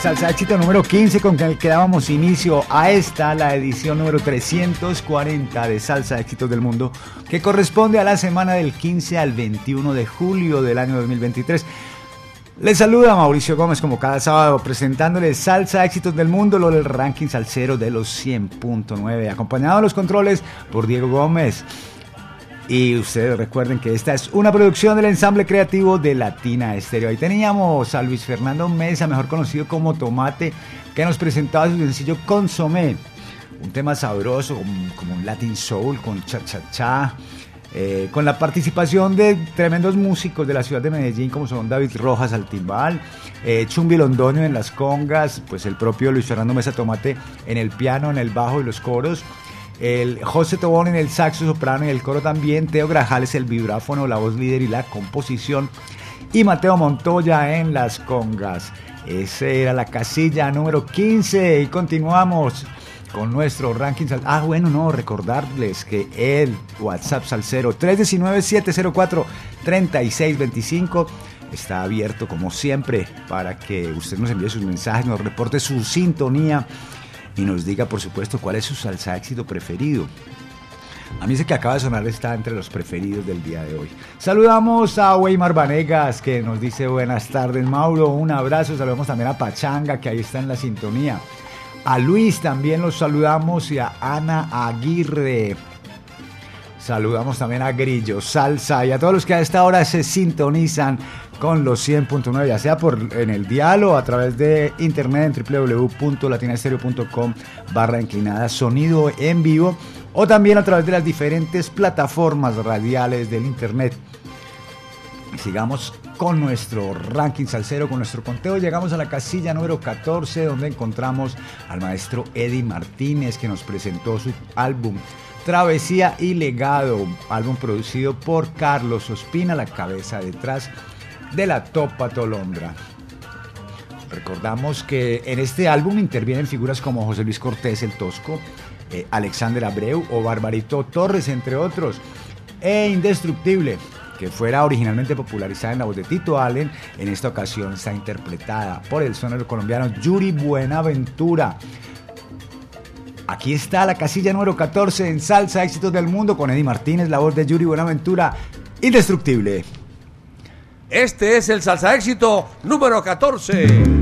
Salsa éxito número 15 con el que dábamos inicio a esta, la edición número 340 de Salsa Éxitos del Mundo, que corresponde a la semana del 15 al 21 de julio del año 2023. Les saluda Mauricio Gómez como cada sábado presentándoles Salsa Éxitos del Mundo, lo del ranking salsero de los 100.9, acompañado a los controles por Diego Gómez. Y ustedes recuerden que esta es una producción del ensamble creativo de Latina Estéreo. Ahí teníamos a Luis Fernando Mesa, mejor conocido como Tomate, que nos presentaba su sencillo Consomé. Un tema sabroso, como, un Latin Soul, con cha-cha-cha. Eh, con la participación de tremendos músicos de la ciudad de Medellín, como son David Rojas al timbal, eh, Chumbi Londoño en las congas, pues el propio Luis Fernando Mesa Tomate en el piano, en el bajo y los coros, el José Tobón en el saxo soprano y el coro también, Teo Grajales el vibráfono, la voz líder y la composición, y Mateo Montoya en las congas. Esa era la casilla número 15 y continuamos con nuestro ranking. Ah, bueno, no, recordarles que el WhatsApp Salcero 319-704-3625 está abierto como siempre para que usted nos envíe sus mensajes, nos reporte su sintonía y nos diga, por supuesto, cuál es su salsa éxito preferido. A mí ese que acaba de sonar está entre los preferidos del día de hoy. Saludamos a Weimar Vanegas que nos dice buenas tardes Mauro, un abrazo. Saludamos también a Pachanga que ahí está en la sintonía. A Luis también los saludamos y a Ana Aguirre. Saludamos también a Grillo, Salsa y a todos los que a esta hora se sintonizan con los 100.9, ya sea por en el diálogo a través de internet en www.latinaestereo.com barra inclinada sonido en vivo o también a través de las diferentes plataformas radiales del internet. Sigamos con nuestro ranking salsero, con nuestro conteo. Llegamos a la casilla número 14, donde encontramos al maestro Eddie Martínez, que nos presentó su álbum Travesía y Legado, álbum producido por Carlos Ospina, la cabeza detrás de la Topa Tolondra. Recordamos que en este álbum intervienen figuras como José Luis Cortés el Tosco, eh, Alexander Abreu o Barbarito Torres, entre otros, e Indestructible, que fuera originalmente popularizada en la voz de Tito Allen, en esta ocasión está interpretada por el sonero colombiano Yuri Buenaventura. Aquí está la casilla número 14 en Salsa Éxitos del Mundo con Eddie Martínez, la voz de Yuri Buenaventura, indestructible. Este es el Salsa Éxito número 14.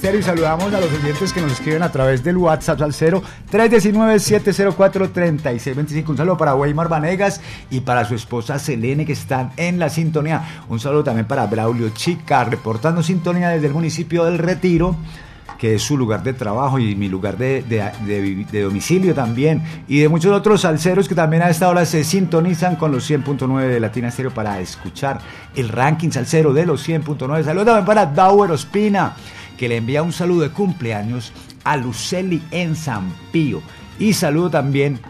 Y saludamos a los oyentes que nos escriben a través del WhatsApp al 0 319-704-3625. Un saludo para Weimar Vanegas y para su esposa Selene que están en la sintonía. Un saludo también para Braulio Chica, reportando sintonía desde el municipio del Retiro que es su lugar de trabajo y mi lugar de, de, domicilio también, y de muchos otros salseros que también a esta hora se sintonizan con los 100.9 de Latina Estéreo para escuchar el ranking salsero de los 100.9. Saludos también para Dauer Ospina, que le envía un saludo de cumpleaños a Luceli en San Pío. Y saludo también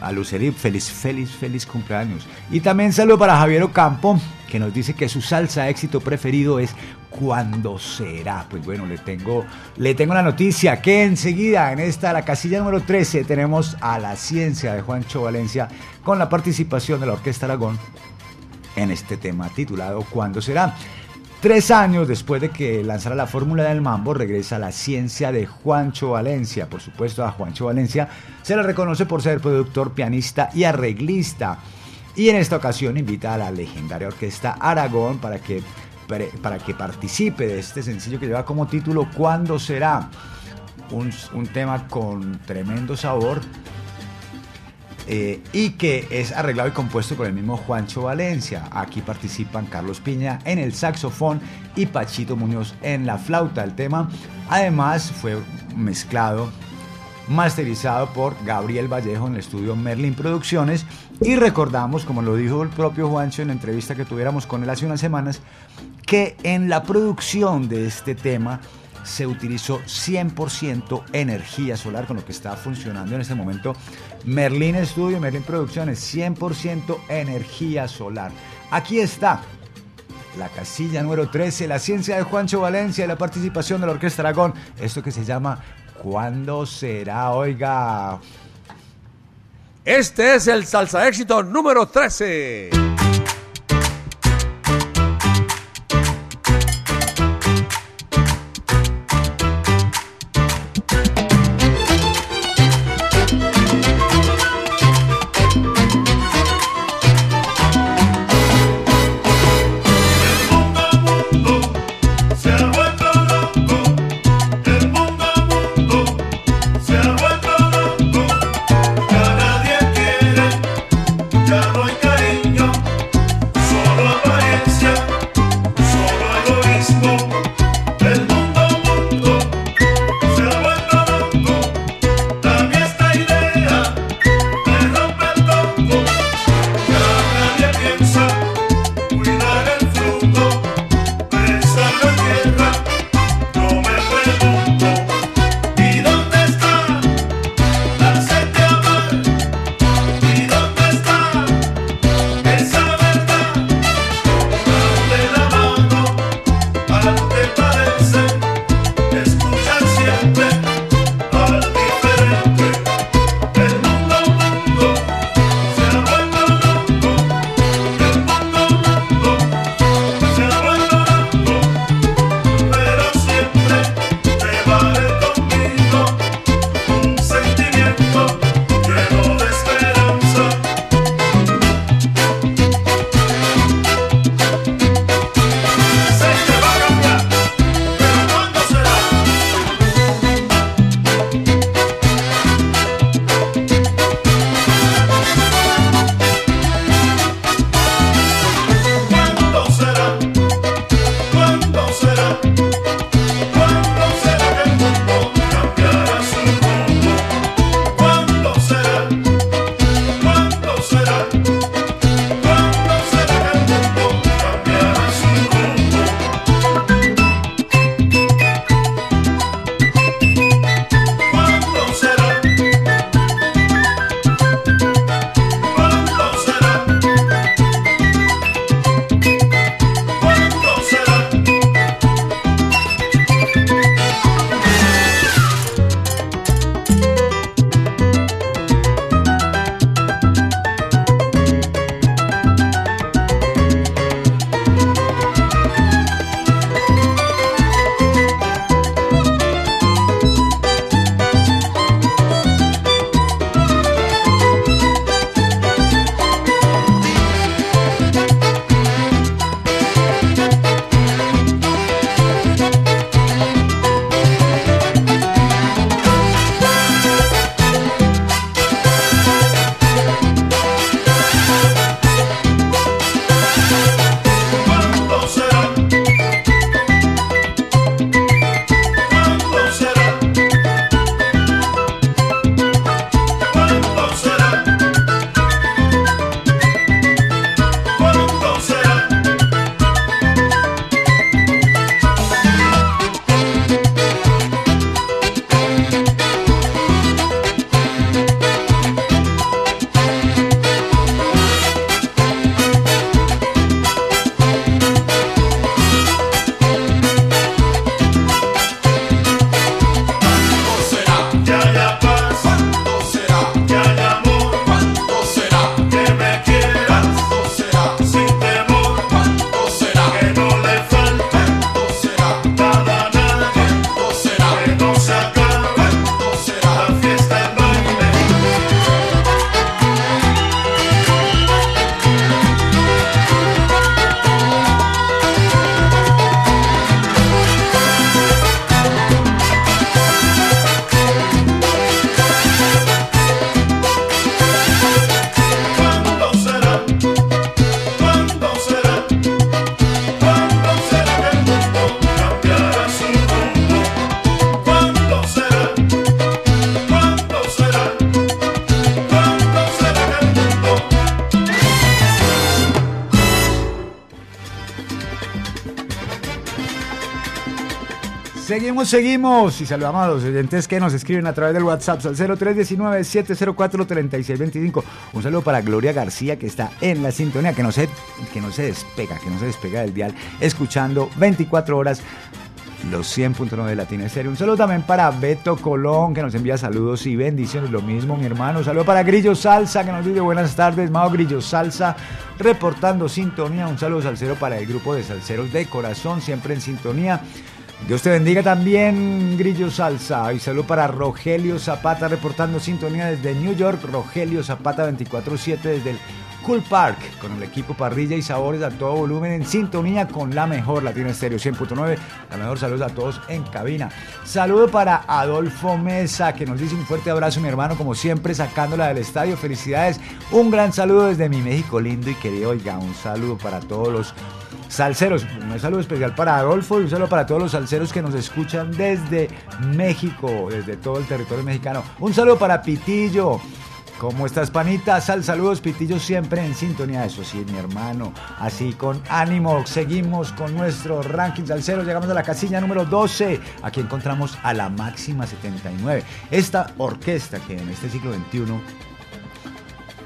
a Luceli, feliz, feliz, feliz cumpleaños. Y también saludo para Javier Ocampo, que nos dice que su salsa éxito preferido es cuándo será. Pues bueno, le tengo, le tengo la noticia que enseguida en esta, la casilla número 13, tenemos a la ciencia de Juancho Valencia con la participación de la Orquesta Aragón en este tema titulado ¿Cuándo será? Tres años después de que lanzara la fórmula del mambo, regresa la ciencia de Juancho Valencia. Por supuesto, a Juancho Valencia se le reconoce por ser productor, pianista y arreglista. Y en esta ocasión invita a la legendaria orquesta Aragón para que para que participe de este sencillo que lleva como título ¿Cuándo será? Un, tema con tremendo sabor eh, y que es arreglado y compuesto por el mismo Juancho Valencia. Aquí participan Carlos Piña en el saxofón y Pachito Muñoz en la flauta. El tema además fue mezclado masterizado por Gabriel Vallejo en el estudio Merlin Producciones. Y recordamos, como lo dijo el propio Juancho en la entrevista que tuviéramos con él hace unas semanas, que en la producción de este tema se utilizó 100% energía solar, con lo que está funcionando en este momento Merlin Studio, Merlin Producciones, 100% energía solar. Aquí está la casilla número 13, la ciencia de Juancho Valencia y la participación de la Orquesta Aragón, esto que se llama ¿Cuándo será? Oiga. Este es el salsa éxito número 13. Seguimos, y saludamos a los oyentes que nos escriben a través del WhatsApp al 0319-704-3625. Un saludo para Gloria García que está en la sintonía, que no, se, que no se despega, que no se despega del dial, escuchando 24 horas los 100.9 de Latina Estéreo. Un saludo también para Beto Colón, que nos envía saludos y bendiciones. Lo mismo, mi hermano. Un saludo para Grillo Salsa, que nos dice buenas tardes. Mao Grillo Salsa, reportando sintonía. Un saludo salsero para el grupo de salseros de corazón, siempre en sintonía. Dios te bendiga también, Grillo Salsa. Y saludo para Rogelio Zapata, reportando sintonía desde New York. Rogelio Zapata 24-7 desde el Cool Park, con el equipo Parrilla y Sabores a todo volumen en sintonía con la mejor Latina Estéreo 100.9. La mejor saludos a todos en cabina. Saludo para Adolfo Mesa, que nos dice un fuerte abrazo, mi hermano, como siempre, sacándola del estadio. Felicidades. Un gran saludo desde mi México lindo y querido. Oiga, un saludo para todos los salseros. Un saludo especial para Adolfo y un saludo para todos los salseros que nos escuchan desde México, desde todo el territorio mexicano. Un saludo para Pitillo. ¿Cómo estás, panita? Sal, saludos, Pitillo, siempre en sintonía. Eso sí, mi hermano. Así, con ánimo, seguimos con nuestro ranking salsero. Llegamos a la casilla número 12. Aquí encontramos a la máxima 79. Esta orquesta que en este siglo XXI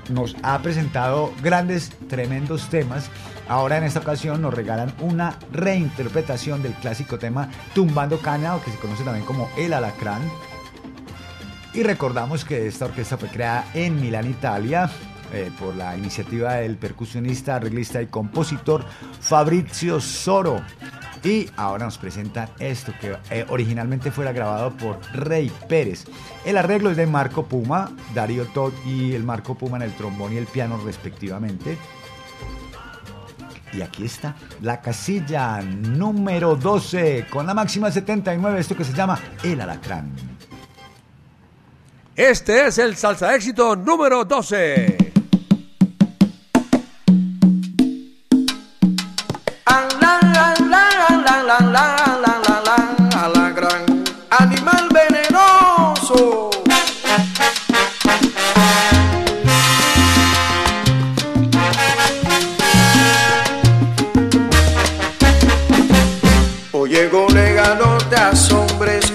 nos ha presentado grandes, tremendos temas. Ahora en esta ocasión nos regalan una reinterpretación del clásico tema Tumbando Caña, o que se conoce también como El Alacrán y recordamos que esta orquesta fue creada en Milán, Italia, eh, por la iniciativa del percusionista, arreglista y compositor Fabrizio Soro. Y ahora nos presentan esto que eh, originalmente fuera grabado por Rey Pérez. El arreglo es de Marco Puma, Darío Todd y el Marco Puma en el trombón y el piano respectivamente. Y aquí está la casilla número 12 con la máxima 79, esto que se llama El Alacrán. Este es el salsa éxito número 12.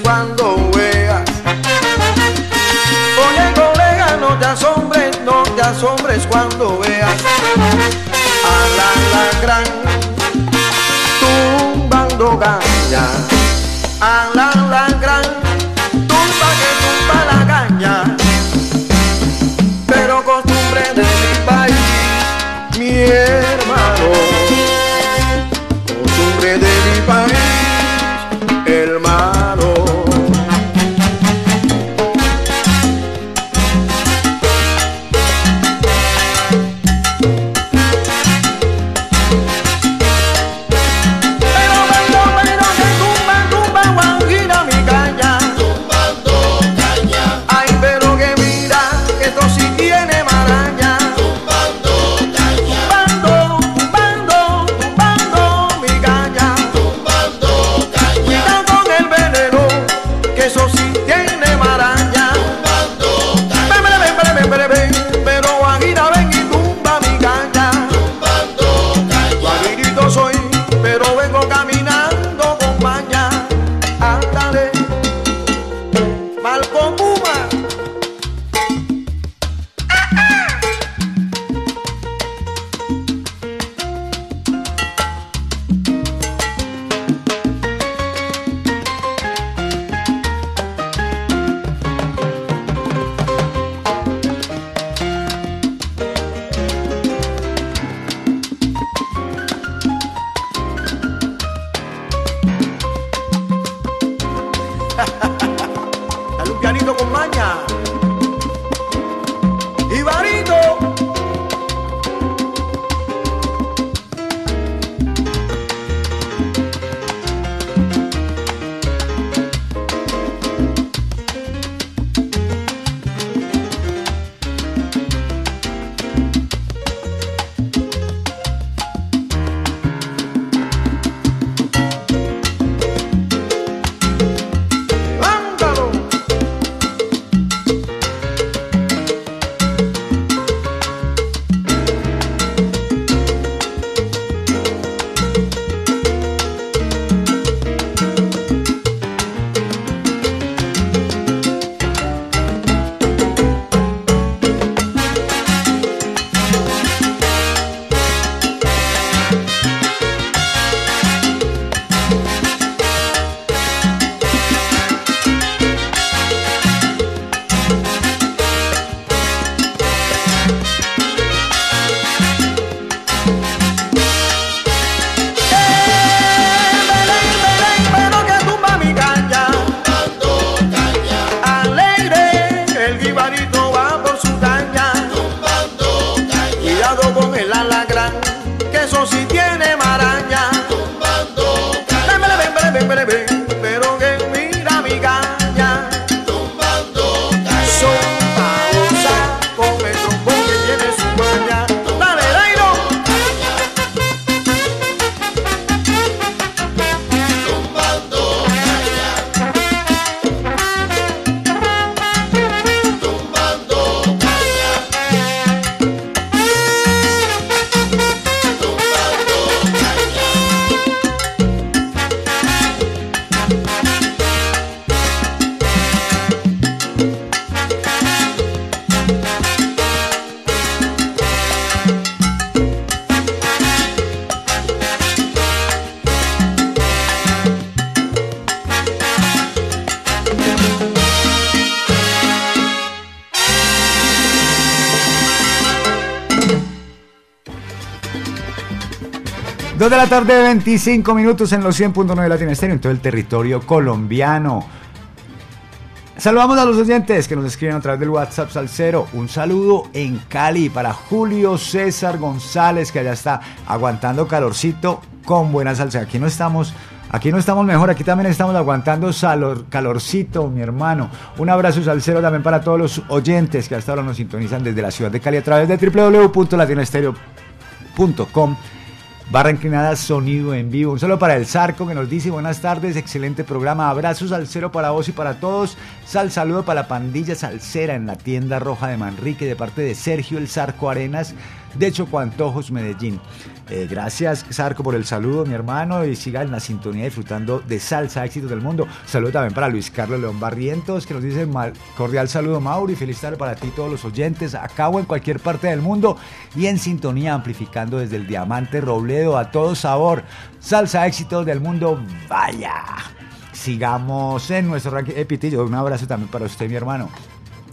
Cuando tarde, 25 minutos en los 100.9 de Latina Estéreo, en todo el territorio colombiano. Saludamos a los oyentes que nos escriben a través del WhatsApp Salcero. Un saludo en Cali para Julio César González, que allá está aguantando calorcito con buena salsa. Aquí no estamos, aquí no estamos mejor, aquí también estamos aguantando salor- calorcito, mi hermano. Un abrazo salsero también para todos los oyentes que hasta ahora nos sintonizan desde la ciudad de Cali a través de www.latinaestereo.com Barra inclinada, sonido en vivo. Un saludo para el Zarco que nos dice buenas tardes, excelente programa. Abrazos al cero para vos y para todos. Sal saludo para la pandilla salsera en la tienda roja de Manrique de parte de Sergio el Zarco Arenas de Chocuantojos, Medellín. Eh, gracias, Zarco, por el saludo, mi hermano, y siga en la sintonía disfrutando de salsa, éxitos del mundo. Saludo también para Luis Carlos León Barrientos, que nos dice mal- cordial saludo, Mauri. Feliz tarde para ti, y todos los oyentes, acá o en cualquier parte del mundo, y en sintonía, amplificando desde el Diamante Robledo a todo sabor. Salsa, éxitos del mundo, vaya. Sigamos en nuestro ranking. Eh, Pitillo, un abrazo también para usted, mi hermano.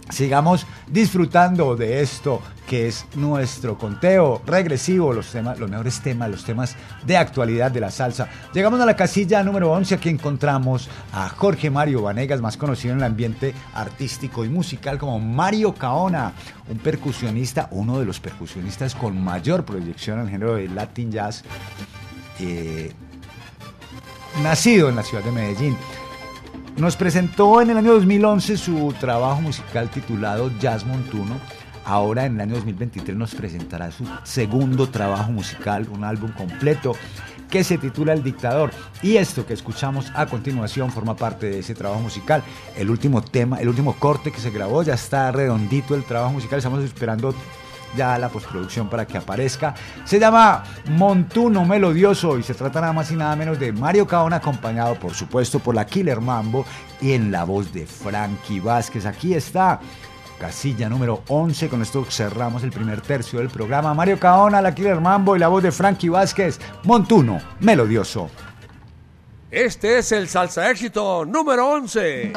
Sigamos disfrutando de esto que es nuestro conteo regresivo, los temas, los mejores temas, los temas de actualidad de la salsa. Llegamos a la casilla número 11, aquí encontramos a Jorge Mario Vanegas, más conocido en el ambiente artístico y musical como Mario Caona, un percusionista, uno de los percusionistas con mayor proyección en el género de Latin Jazz. eh, nacido en la ciudad de Medellín. Nos presentó en el año 2011 su trabajo musical titulado Jazz Montuno. Ahora en el año 2023 nos presentará su segundo trabajo musical, un álbum completo que se titula El Dictador. Y esto que escuchamos a continuación forma parte de ese trabajo musical. El último tema, el último corte que se grabó, ya está redondito el trabajo musical. Estamos esperando ya la postproducción para que aparezca. Se llama Montuno Melodioso y se trata nada más y nada menos de Mario Caona acompañado por supuesto por la Killer Mambo y en la voz de Frankie Vázquez. Aquí está. Casilla número 11, con esto cerramos el primer tercio del programa. Mario Caona, la Killer Mambo y la voz de Frankie Vázquez. Montuno, melodioso. Este es el salsa éxito número 11.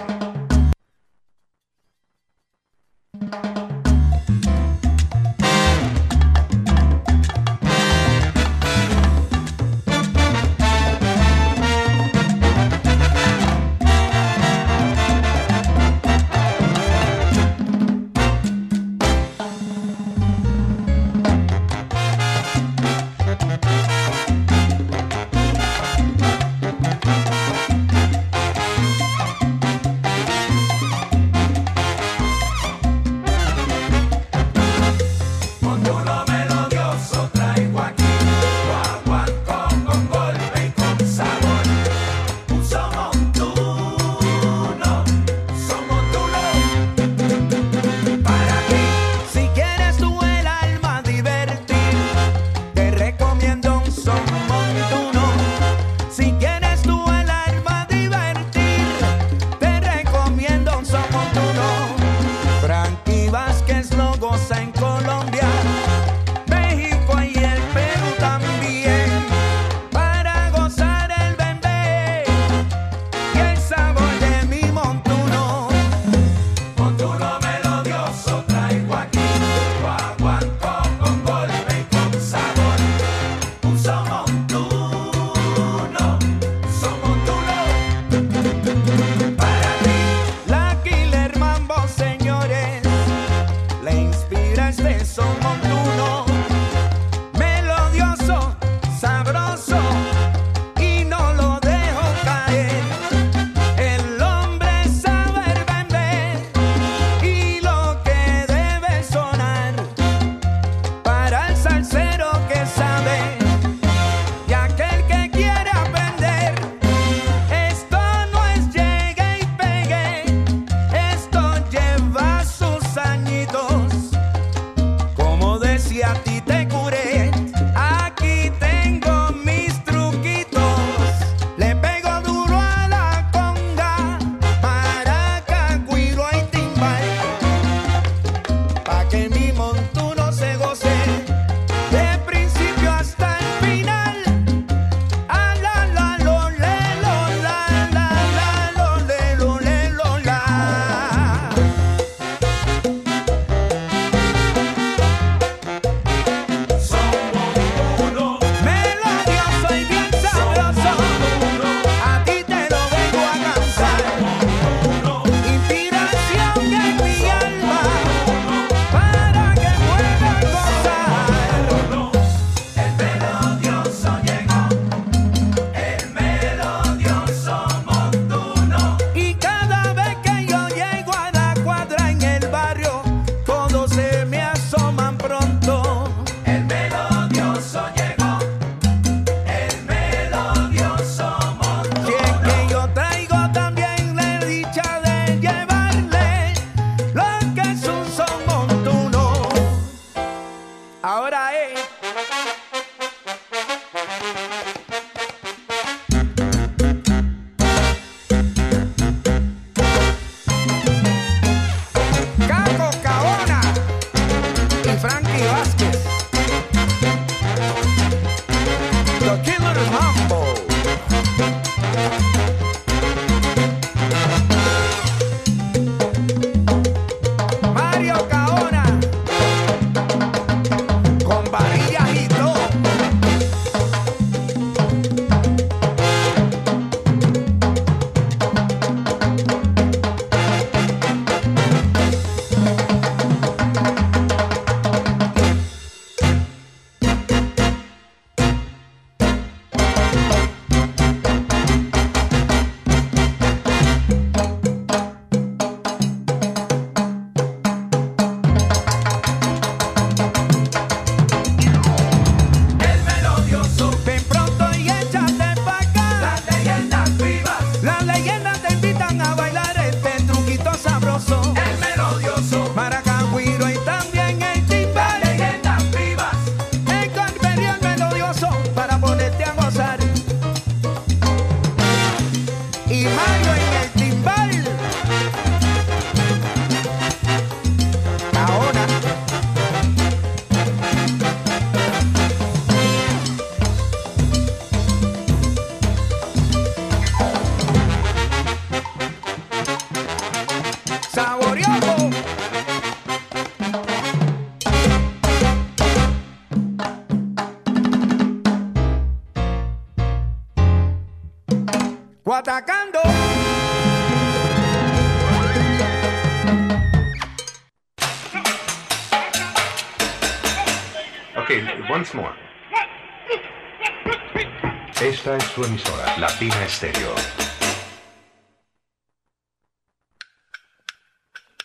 su emisora, Latina Estéreo.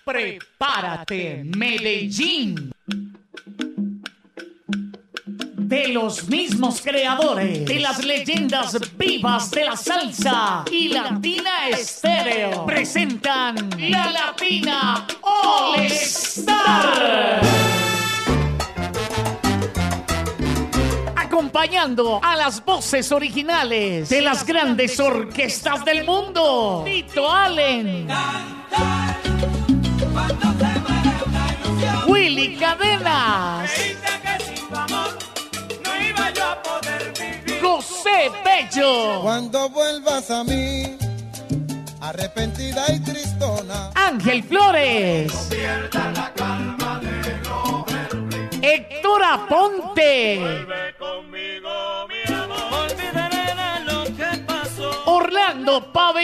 Prepárate, Medellín. De los mismos creadores, de las leyendas vivas de la salsa y la voces originales de las grandes orquestas del mundo. Tito Allen. Willy Cadenas. José Bello. Cuando vuelvas a mí, arrepentida y tristona. Ángel Flores. Héctor Aponte.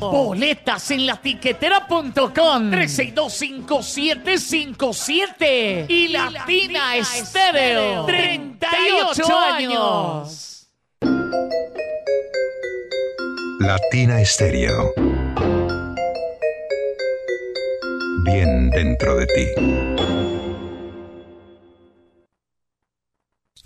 Boletas en la tiquetera.com 3625757 y Latina Estéreo 38 años. Latina Estéreo. Bien dentro de ti.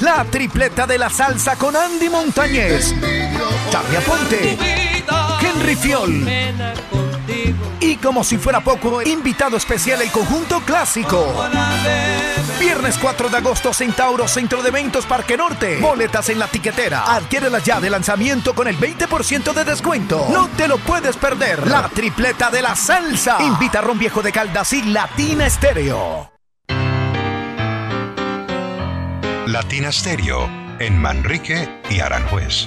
La tripleta de la salsa con Andy Montañez, Charlie Aponte, Henry Fiol. Y como si fuera poco, invitado especial el conjunto clásico. Viernes 4 de agosto, Centauro, Centro de Eventos, Parque Norte. Boletas en la tiquetera. Adquiérelas ya de lanzamiento con el 20% de descuento. No te lo puedes perder. La tripleta de la salsa. Invita a Ron Viejo de Caldas y Latina Estéreo. Latina Stereo en Manrique y Aranjuez.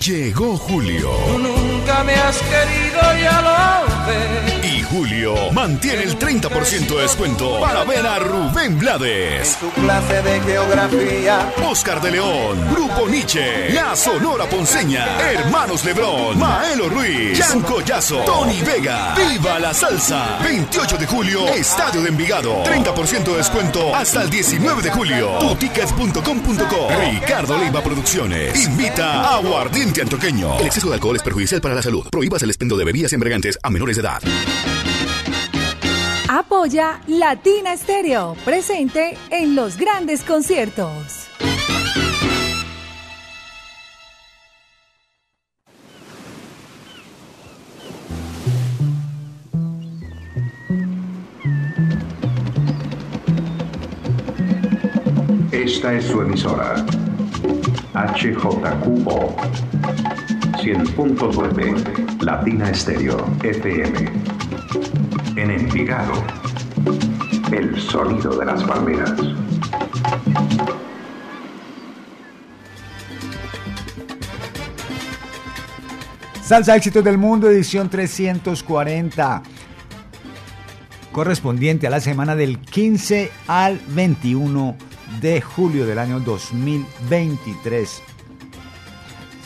Llegó Julio. Nunca me has querido, ya lo ves. Y Julio mantiene el 30% de descuento para ver a Rubén Blades, Tu clase de geografía. Oscar de León, Grupo Nietzsche, La Sonora Ponceña, Hermanos Lebrón, Maelo Ruiz, Jan Collazo, Tony Vega, Viva la Salsa. 28 de julio, Estadio de Envigado. 30% de descuento hasta el 19 de julio. Tutickets.com.co. Ricardo Leiva Producciones. Invita a Aguardiente Antioqueño. El exceso de alcohol es perjudicial para la salud. Prohíbas el expendio de bebidas embriagantes a menores de edad. Apoya Latina Stereo, presente en los grandes conciertos. Esta es su emisora. HJQO 100.9 Latina Estéreo FM. En Envigado. El sonido de las palmeras. Salsa Éxitos del Mundo, edición 340. Correspondiente a la semana del 15 al 21 de julio del año 2023.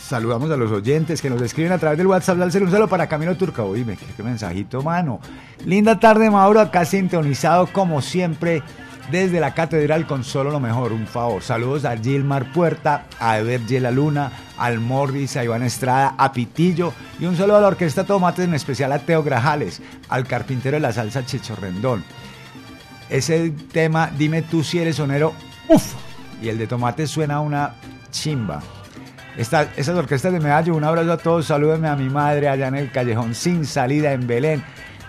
Saludamos a los oyentes que nos escriben a través del WhatsApp. Dale un saludo para Camilo Turca. Oíme, qué, qué mensajito, mano. Linda tarde, Mauro. Acá sintonizado como siempre desde la catedral con solo lo mejor. Un favor. Saludos a Gilmar Puerta, a Ever La Luna, al Morris, a Iván Estrada, a Pitillo. Y un saludo a la Orquesta Tomates, en especial a Teo Grajales, al carpintero de la salsa Chicho Rendón. Ese tema, dime tú si eres sonero, uff. Y el de Tomates suena una chimba. Esta- esas orquestas de Medallo, un abrazo a todos, salúdenme a mi madre allá en el callejón sin salida en Belén.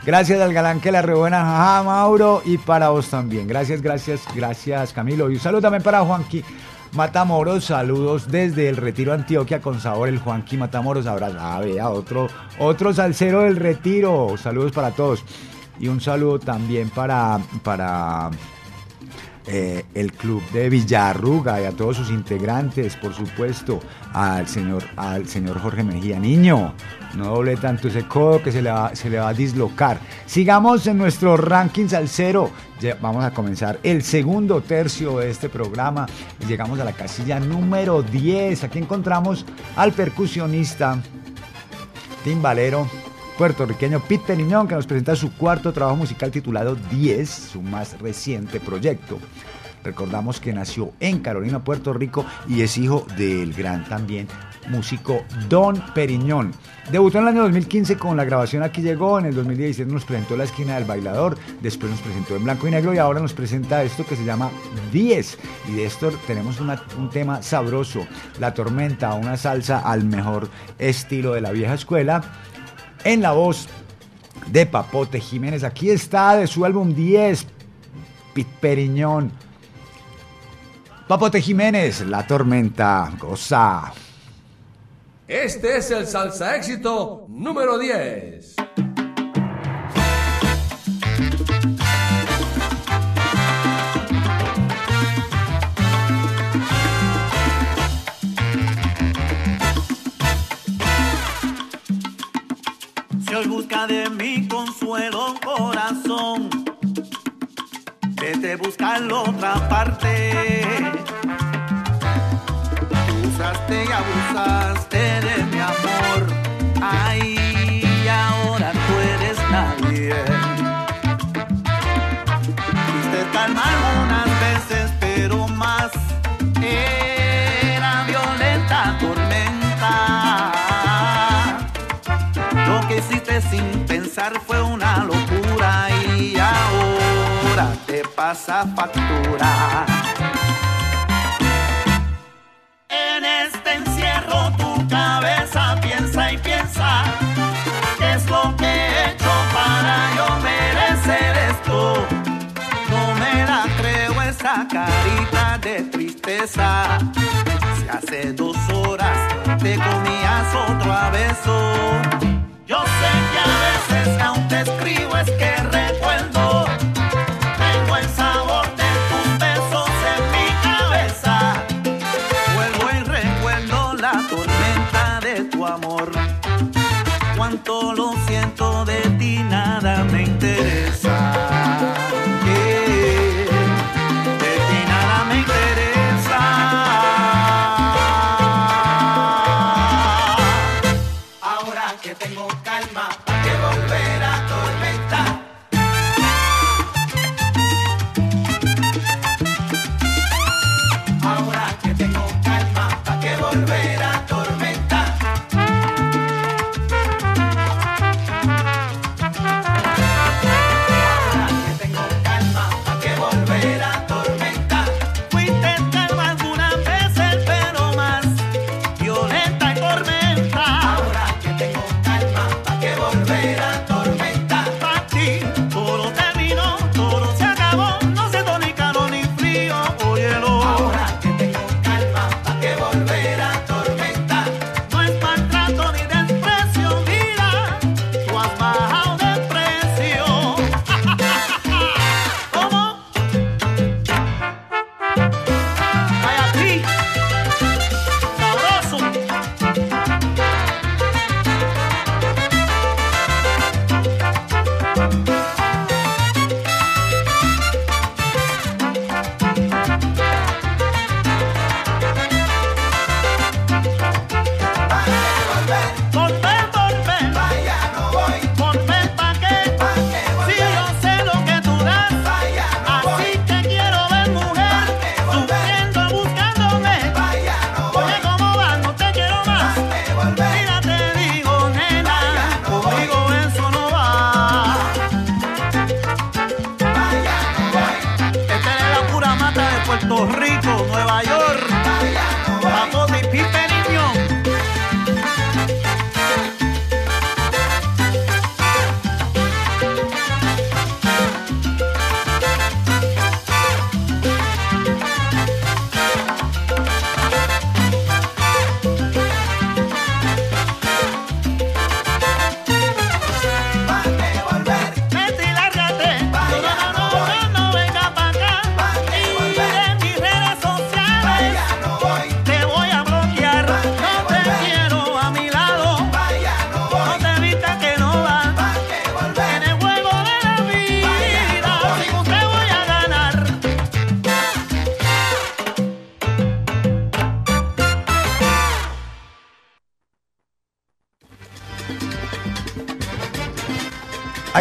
Gracias al galán que la rebuena, Mauro, y para vos también. Gracias, gracias, gracias, Camilo. Y un saludo también para Juanqui Matamoros, saludos desde el Retiro Antioquia con sabor, el Juanqui Matamoros, abrazo. Ah, vea, otro, otro salsero del Retiro, saludos para todos. Y un saludo también para, para eh, el club de Villarruga y a todos sus integrantes, por supuesto, al señor, al señor Jorge Mejía Niño. No doble tanto ese codo que se le va, se le va a dislocar. Sigamos en nuestro ranking salsero. Ya Vamos a comenzar el segundo tercio de este programa llegamos a la casilla número 10. Aquí encontramos al percusionista timbalero puertorriqueño Pete Periñón, que nos presenta su cuarto trabajo musical titulado 10, su más reciente proyecto. Recordamos que nació en Carolina, Puerto Rico y es hijo del gran también músico Don Periñón. Debutó en el año 2015 con la grabación Aquí llegó, en el 2016 nos presentó La esquina del bailador, después nos presentó en blanco y negro y ahora nos presenta esto que se llama 10. Y de esto tenemos un tema sabroso, La tormenta, una salsa al mejor estilo de la vieja escuela en la voz de Papote Jiménez. Aquí está de su álbum 10, Pit Periñón. Papote Jiménez, La Tormenta, goza. Este es el salsa éxito número 10. Consuelo corazón, vete buscarlo otra parte. Usaste y abusaste de mi amor, ay, ahora tú eres nadie. Quiste calmar algunas veces, pero más era violenta tormenta. Lo que hiciste sin fue una locura y ahora te pasa factura. En este encierro tu cabeza piensa y piensa qué es lo que he hecho para yo merecer esto. No me la creo esa carita de tristeza. Si hace dos horas te comías otro a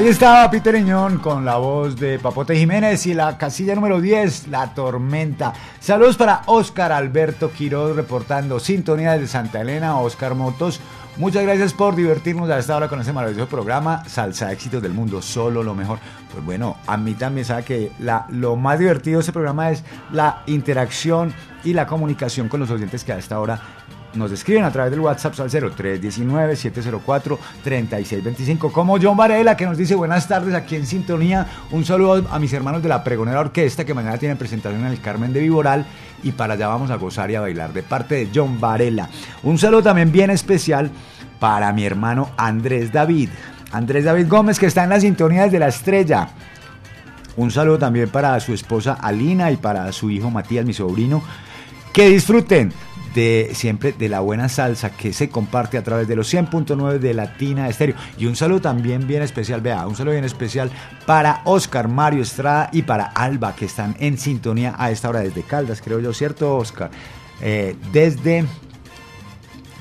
Ahí estaba Peter Iñón con la voz de Papote Jiménez y la casilla número 10, La Tormenta. Saludos para Oscar Alberto Quiroz reportando sintonía desde Santa Elena, Oscar Motos. Muchas gracias por divertirnos a esta hora con este maravilloso programa, Salsa Éxitos del Mundo, solo lo mejor. Pues bueno, a mí también sabe que la, lo más divertido de este programa es la interacción y la comunicación con los oyentes que a esta hora nos escriben a través del WhatsApp al 0319-704-3625, como John Varela, que nos dice buenas tardes aquí en sintonía. Un saludo a mis hermanos de la Pregonera Orquesta, que mañana tienen presentación en el Carmen de Viboral, y para allá vamos a gozar y a bailar, de parte de John Varela. Un saludo también bien especial para mi hermano Andrés David. Andrés David Gómez, que está en la sintonía desde la estrella. Un saludo también para su esposa Alina y para su hijo Matías, mi sobrino. Que disfruten de siempre de la buena salsa que se comparte a través de los 100.9 de Latina Estéreo. Y un saludo también bien especial, vea, un saludo bien especial para Oscar Mario Estrada y para Alba, que están en sintonía a esta hora desde Caldas, creo yo, ¿cierto, Oscar? Eh, desde,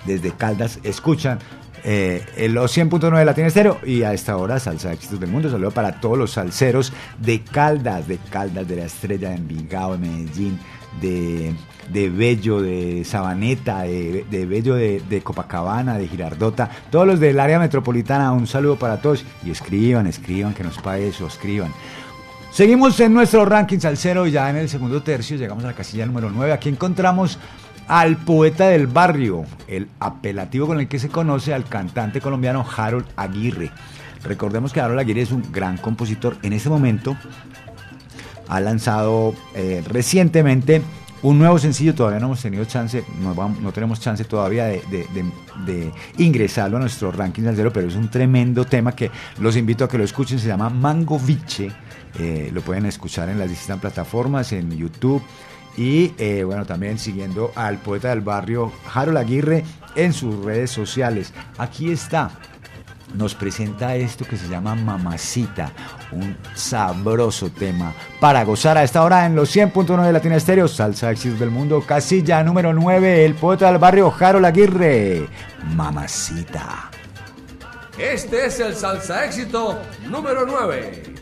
desde Caldas escuchan eh, los 100.9 de Latina Estéreo y a esta hora Salsa Éxitos del Mundo. Saludo para todos los salseros de Caldas, de Caldas, de la Estrella, de Envigado, de Medellín, de, de Bello, de Sabaneta, de, Bello de, Copacabana, de Girardota, todos los del área metropolitana, un saludo para todos y escriban, escriban, que nos pague eso, escriban. Seguimos en nuestro ranking y ya en el segundo tercio llegamos a la casilla número 9. Aquí encontramos al poeta del barrio, el apelativo con el que se conoce al cantante colombiano Harold Aguirre. Recordemos que Harold Aguirre es un gran compositor. En este momento ha lanzado eh, recientemente un nuevo sencillo, todavía no hemos tenido chance, no, tenemos chance todavía de, ingresarlo a nuestro ranking salsero, pero es un tremendo tema que los invito a que lo escuchen, se llama Mango Viche, Eh, lo pueden escuchar en las distintas plataformas, en YouTube y eh, bueno, también siguiendo al poeta del barrio Harold Aguirre en sus redes sociales. Aquí está nos presenta esto que se llama Mamacita, un sabroso tema para gozar a esta hora en los 100.9 de Latina Estéreo, Salsa Éxitos del Mundo, casilla número 9, el poeta del barrio Harold Aguirre, Mamacita. Este es el salsa éxito número 9.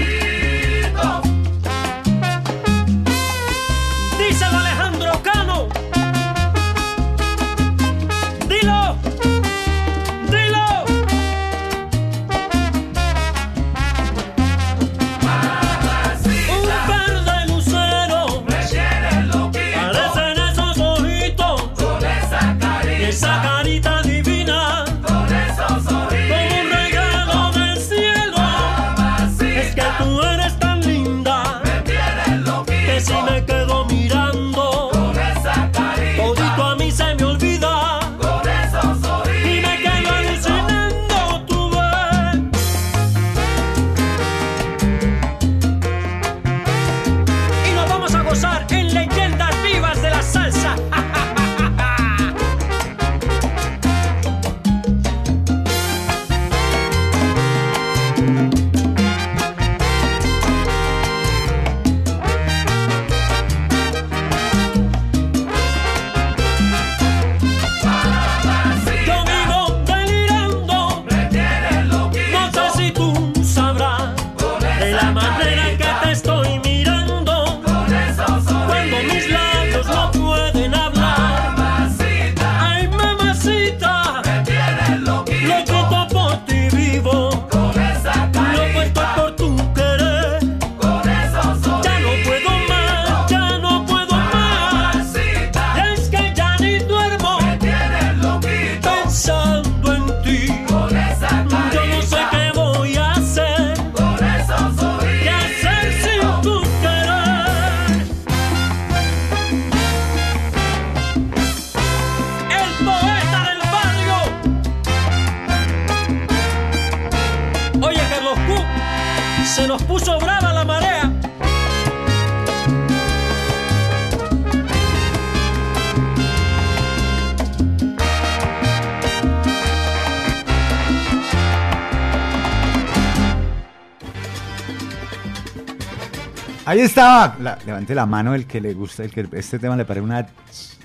Estaba. Levante la mano el que le gusta, el que este tema le parece una,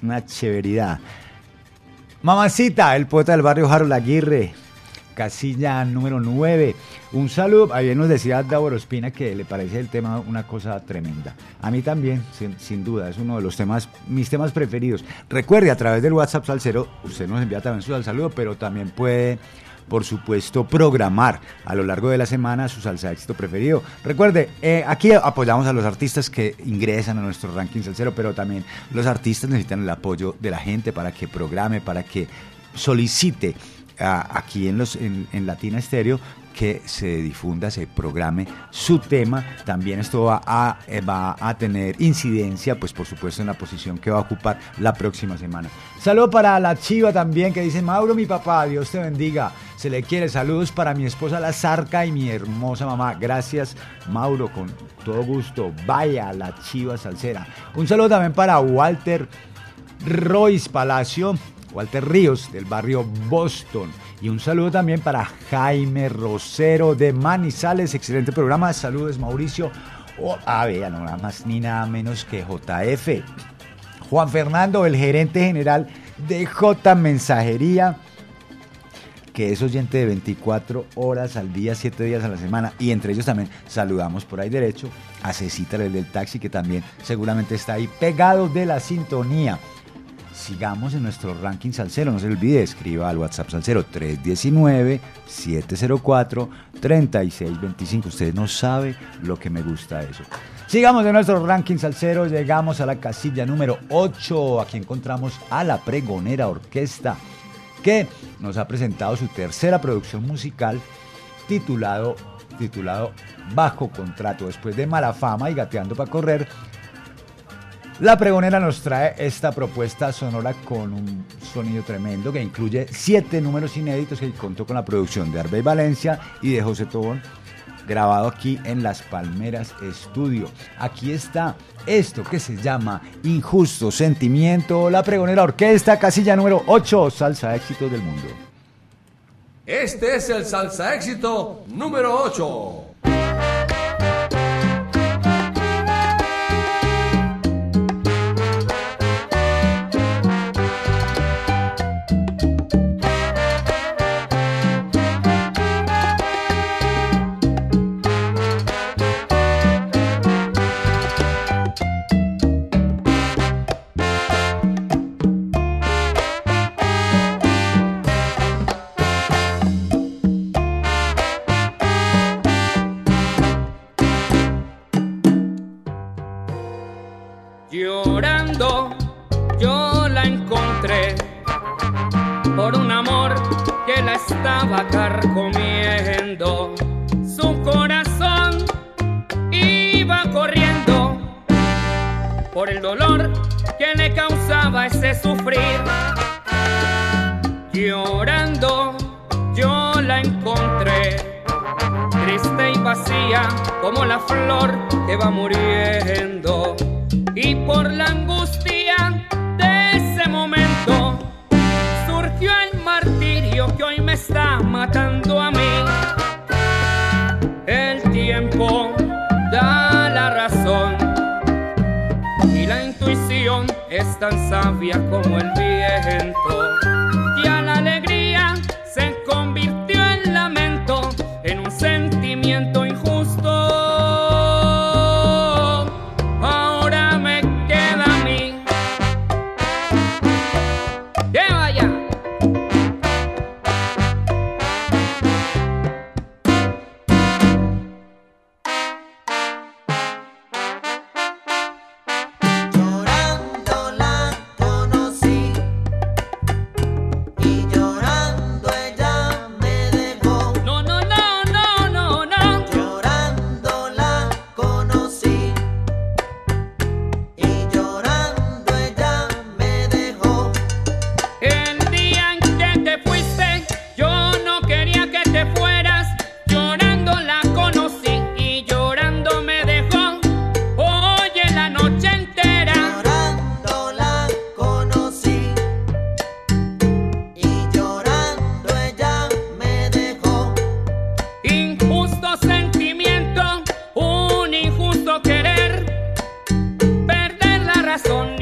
una chéveridad. Mamacita, el poeta del barrio Harold Aguirre, casilla número 9. Un saludo. Ayer nos decía Davor Ospina que le parece el tema una cosa tremenda. A mí también, sin, sin duda, es uno de los temas, mis temas preferidos. Recuerde, a través del WhatsApp Salcero, usted nos envía también su saludo, pero también puede por supuesto, programar a lo largo de la semana su salsa de éxito preferido. Recuerde, eh, aquí apoyamos a los artistas que ingresan a nuestro ranking salsero, pero también los artistas necesitan el apoyo de la gente para que programe, para que solicite aquí en, los, en, en Latina Estéreo que se difunda, se programe su tema. También esto va a, eh, va a tener incidencia, pues por supuesto, en la posición que va a ocupar la próxima semana. Saludo para la chiva también que dice, Mauro, mi papá, Dios te bendiga. Se le quiere. Saludos para mi esposa La Zarca y mi hermosa mamá. Gracias, Mauro, con todo gusto. Vaya la chiva salsera. Un saludo también para Walter Royce Palacio, Walter Ríos del barrio Boston. Y un saludo también para Jaime Rosero de Manizales. Excelente programa. Saludos, Mauricio. Oh, a ver, no nada más ni nada menos que JF. Juan Fernando, el gerente general de J Mensajería, que es oyente de 24 horas al día, 7 días a la semana. Y entre ellos también saludamos por ahí derecho a Cecita, el del taxi, que también seguramente está ahí pegado de la sintonía. Sigamos en nuestro ranking salsero, no se olvide, escriba al WhatsApp salsero 319-704-3625. Usted no sabe lo que me gusta eso. Sigamos en nuestro ranking salsero, llegamos a la casilla número 8. Aquí encontramos a la Pregonera Orquesta, que nos ha presentado su tercera producción musical titulado, titulado Bajo Contrato. Después de Mala Fama y Gateando para Correr, la pregonera nos trae esta propuesta sonora con un sonido tremendo que incluye siete números inéditos que contó con la producción de Arbey Valencia y de José Tobón, grabado aquí en Las Palmeras Estudio. Aquí está esto que se llama Injusto Sentimiento, la pregonera orquesta, casilla número 8, salsa éxitos del mundo. Este es el salsa éxito número 8. corazón.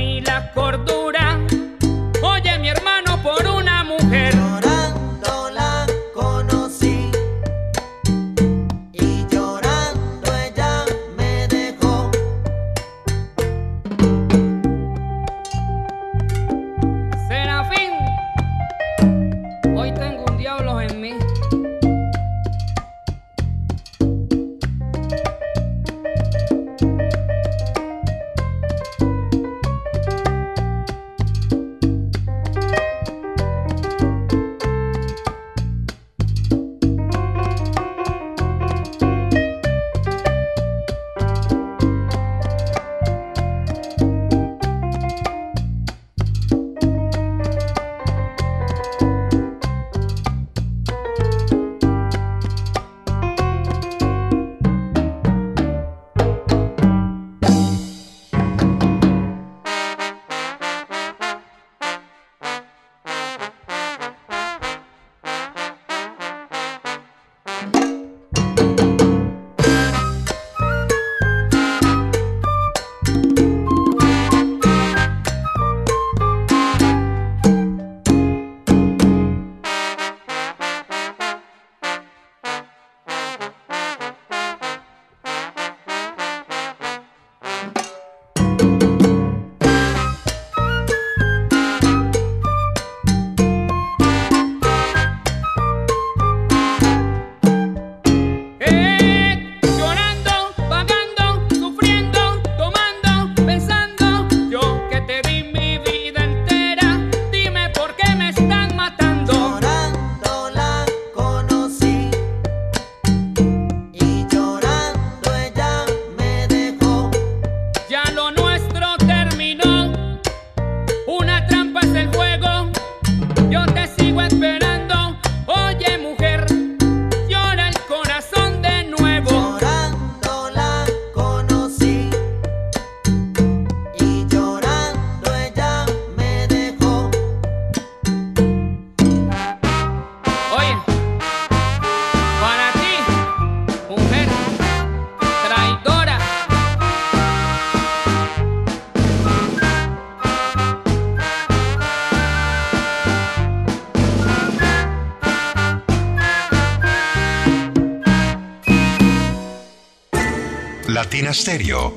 Latina.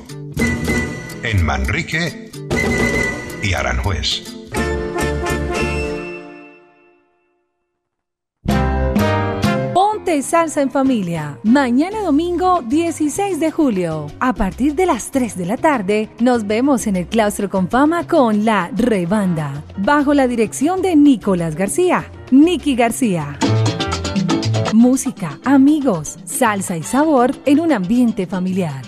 En Manrique y Aranjuez. Ponte Salsa en Familia. Mañana domingo 16 de julio. A partir de las 3 de la tarde, nos vemos en el Claustro con Fama con la Rebanda. Bajo la dirección de Nicolás García. Nicky García. Música, amigos, salsa y sabor en un ambiente familiar.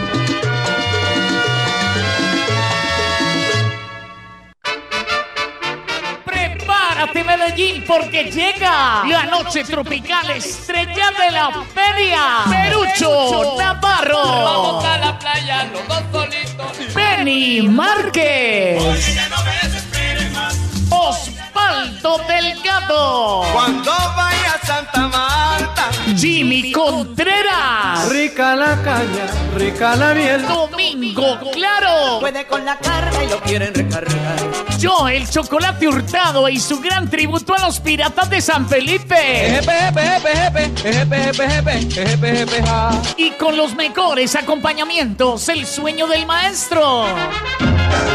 Medellín porque llega la noche tropical estrella de la feria. Perucho Navarro. Vamos a la playa, los dos solitos. Benny Márquez. Osvaldo Delgado. Cuando vaya a Santa Jimmy Contreras. Rica la caña, rica la miel. Domingo Claro. Puede con la carga y lo quieren recargar. Yo, el chocolate hurtado y su gran tributo a los piratas de San Felipe. Ejepe, ejepe, ejepe, ejepe, ejepe, ejepe, ejepe, ejepe, ja. Y con los mejores acompañamientos, el sueño del maestro.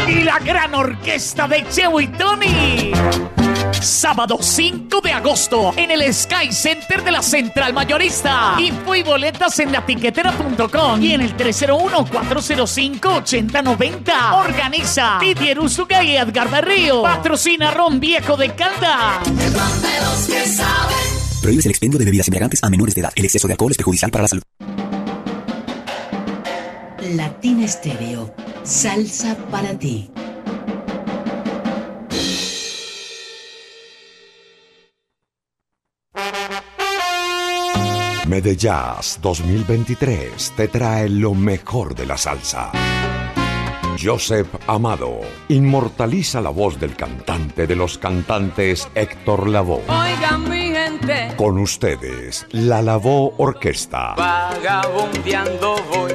Y la gran orquesta de Cheo y Tony. Sábado 5 de agosto en el Sky Center de la Central Mayorista. Info y boletas en latiquetera.com y en el 301-405-8090. Organiza Didier Usuga y Edgar Berrío. Patrocina Ron Viejo de Caldas. Prohíbes el expendio de bebidas embriagantes a menores de edad. El exceso de alcohol es perjudicial para la salud. Latina Estéreo. Salsa para ti. Medellas 2023 te trae lo mejor de la salsa. Joseph Amado inmortaliza la voz del cantante de los cantantes Héctor Lavoe. Oigan mi gente, Con ustedes, la Lavoe Orquesta. vagabundeando voy,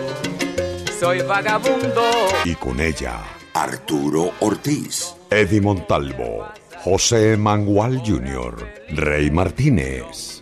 soy vagabundo. Y con ella, Arturo Ortiz, Eddie Montalvo, José Mangual Jr., Rey Martínez,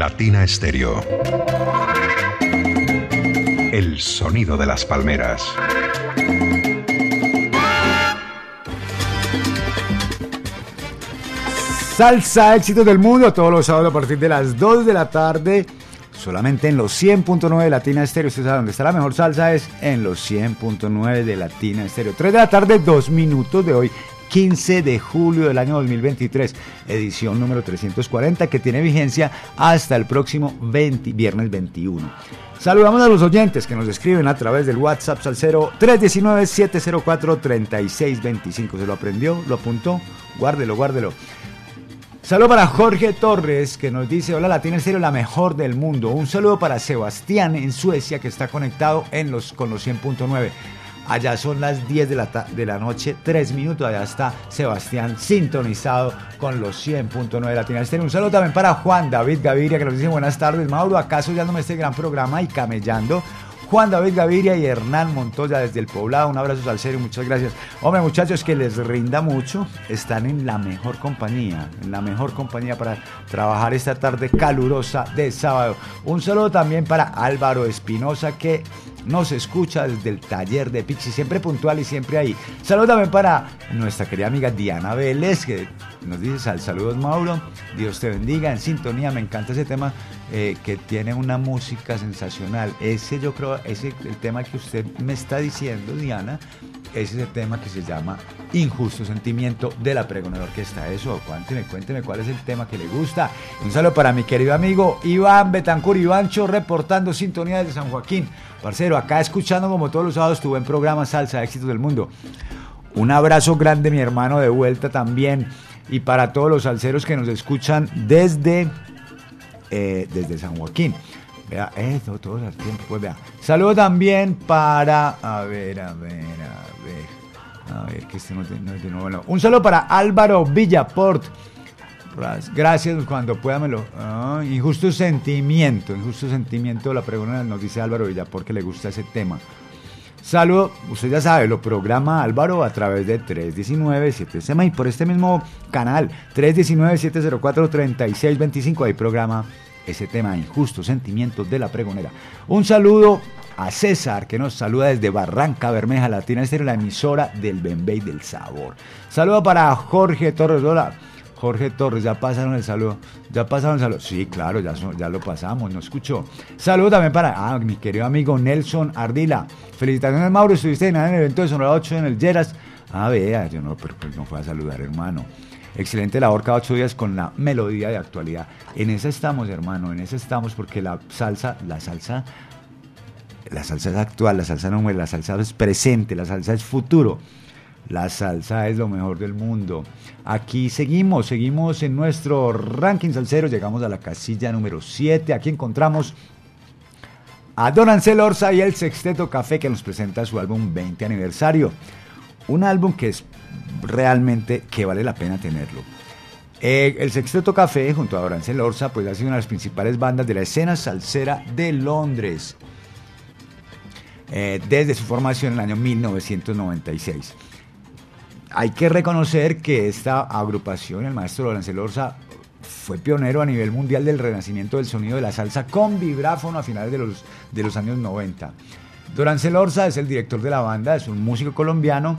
Latina Stereo. El sonido de las palmeras. Salsa éxitos del mundo todos los sábados a partir de las 2 de la tarde. Solamente en los 100.9 de Latina Estéreo. Usted sabe dónde está la mejor salsa es en los 100.9 de Latina Estéreo. 3 de la tarde, 2 minutos de hoy. 15 de julio del año 2023, edición número 340 que tiene vigencia hasta el próximo 20 viernes 21. Saludamos a los oyentes que nos escriben a través del WhatsApp Salcero 319-704-3625. ¿Se lo aprendió? ¿Lo apuntó? Guárdelo, guárdelo. Saludo para Jorge Torres que nos dice, hola Latina Estéreo, la mejor del mundo. Un saludo para Sebastián en Suecia que está conectado en los, con los 100.9. Allá son las 10 de la, de la noche, 3 minutos. Allá está Sebastián sintonizado con los 100.9 de Latina Estéreo. Un saludo también para Juan David Gaviria que buenas tardes, Mauro. ¿Acaso ya no me este gran programa y camellando? Juan David Gaviria y Hernán Montoya desde el Poblado. Un abrazo salsero y muchas gracias. Hombre, muchachos, que les rinda mucho. Están en la mejor compañía, en la mejor compañía para trabajar esta tarde calurosa de sábado. Un saludo también para Álvaro Espinosa que nos escucha desde el taller de Pixi, siempre puntual y siempre ahí. Saludo también para nuestra querida amiga Diana Vélez, que nos dice sal, saludos Mauro, Dios te bendiga, en sintonía, me encanta ese tema eh, que tiene una música sensacional. Ese yo creo, ese el tema que usted me está diciendo, Diana, ese es el tema que se llama Injusto Sentimiento de la Pregonera Orquesta. Eso, cuénteme, cuénteme cuál es el tema que le gusta. Un saludo para mi querido amigo Iván Betancur Ivancho, reportando sintonía desde San Joaquín. Parcero, acá escuchando como todos los sábados tu buen programa Salsa Éxitos del Mundo. Un abrazo grande, mi hermano, de vuelta también. Y para todos los salseros que nos escuchan desde, eh, desde San Joaquín. Vea, eso, todos al tiempo. Pues vea. Saludo también para. A ver, a ver, a ver. A ver, que este no no es de nuevo. Un saludo para Álvaro Villaport. Gracias, cuando pueda me lo. Ah, injusto sentimiento, injusto sentimiento. La pregunta nos dice Álvaro Villaport que le gusta ese tema. Saludo, usted ya sabe, lo programa Álvaro a través de 319-7 y por este mismo canal, 319-704-3625, ahí programa ese tema, Injusto Sentimiento de la Pregonera. Un saludo a César, que nos saluda desde Barranca Bermeja, Latina Estéreo, la emisora del Bembey del Sabor. Saludo para Jorge Torres, hola. Jorge Torres, ya pasaron el saludo. Ya pasaron el saludo. Sí, claro, ya, ya lo pasamos, no escuchó. Saludo también para ah, mi querido amigo Nelson Ardila. Felicitaciones, Mauro. Estuviste en el evento de Sonora 8 en el Lleras. Ah, vea, yo no, pero, pero no fue a saludar, hermano. Excelente labor cada ocho días con la melodía de actualidad. En esa estamos, hermano, en esa estamos porque la salsa, la salsa, la salsa es actual, la salsa no muere, la salsa es presente, la salsa es futuro. La salsa es lo mejor del mundo. Aquí seguimos, seguimos en nuestro ranking salsero, llegamos a la casilla número 7. Aquí encontramos a Don Ansel Orza y el Sexteto Café que nos presenta su álbum 20 aniversario. Un álbum que es realmente que vale la pena tenerlo. Eh, el Sexteto Café, junto a Don Ansel Orza, pues ha sido una de las principales bandas de la escena salsera de Londres. eh, desde su formación en el año 1996 hay que reconocer que esta agrupación, el maestro Lorenzo Lorza, fue pionero a nivel mundial del renacimiento del sonido de la salsa con vibráfono a finales de los, de los años 90. Dorance Lorza es el director de la banda, es un músico colombiano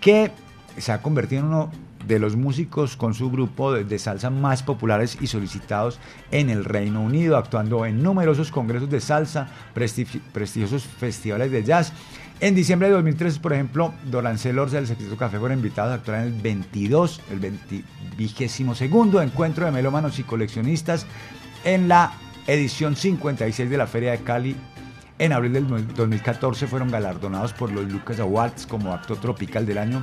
que se ha convertido en uno de los músicos con su grupo de, de salsa más populares y solicitados en el Reino Unido, actuando en numerosos congresos de salsa, prestigi- prestigiosos festivales de jazz. En diciembre de 2013, por ejemplo, Dorancel Orza del Secreto Café fueron invitados a actuar en el 22, el 20 vigésimo segundo encuentro de melómanos y coleccionistas en la edición 56 de la Feria de Cali. En abril del 2014 fueron galardonados por los Lucas Awards como acto tropical del año.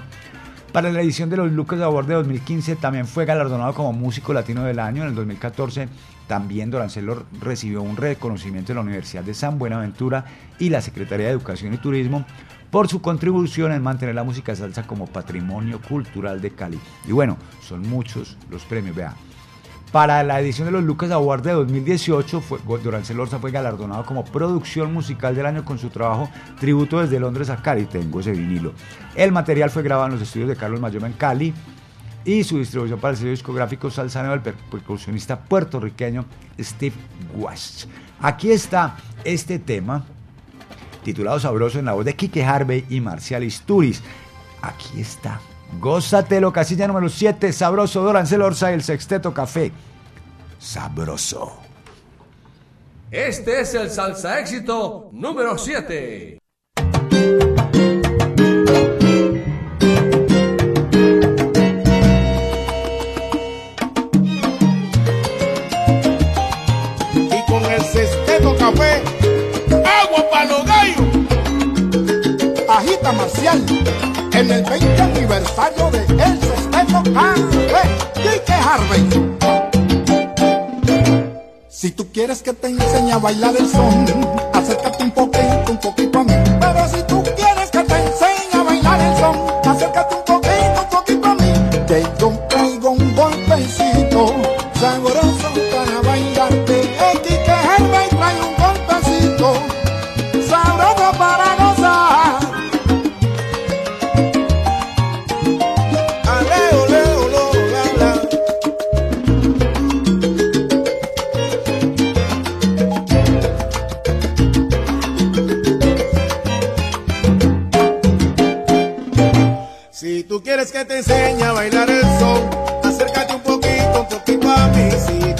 Para la edición de los Lucas Awards de 2015 también fue galardonado como músico latino del año. En el 2014 también Dorancelo recibió un reconocimiento de la Universidad de San Buenaventura y la Secretaría de Educación y Turismo por su contribución en mantener la música salsa como patrimonio cultural de Cali. Y bueno, son muchos los premios, vea. Para la edición de los Lucas Awards de 2018, fue, Dorancel Orza fue galardonado como producción musical del año con su trabajo Tributo desde Londres a Cali. Tengo ese vinilo. El material fue grabado en los estudios de Carlos Mayoma en Cali y su distribución para el sello discográfico Salsaneo del per- percusionista puertorriqueño Steve Wash. Aquí está este tema titulado Sabroso en la voz de Kike Harvey y Marcial Isturiz. Aquí está. Gózatelo, casilla número 7, Sabroso, Dorancel Orza y el Sexteto Café. Sabroso. Este es el salsa éxito número 7. Marcial, en el 20 aniversario de El Sesteto Café. Kike Harvey. Si tú quieres que te enseñe a bailar el son, acércate un poquito, un poquito a mí. Pero si tú quieres que te enseñe a bailar el son, acércate un poquito, un poquito a mí.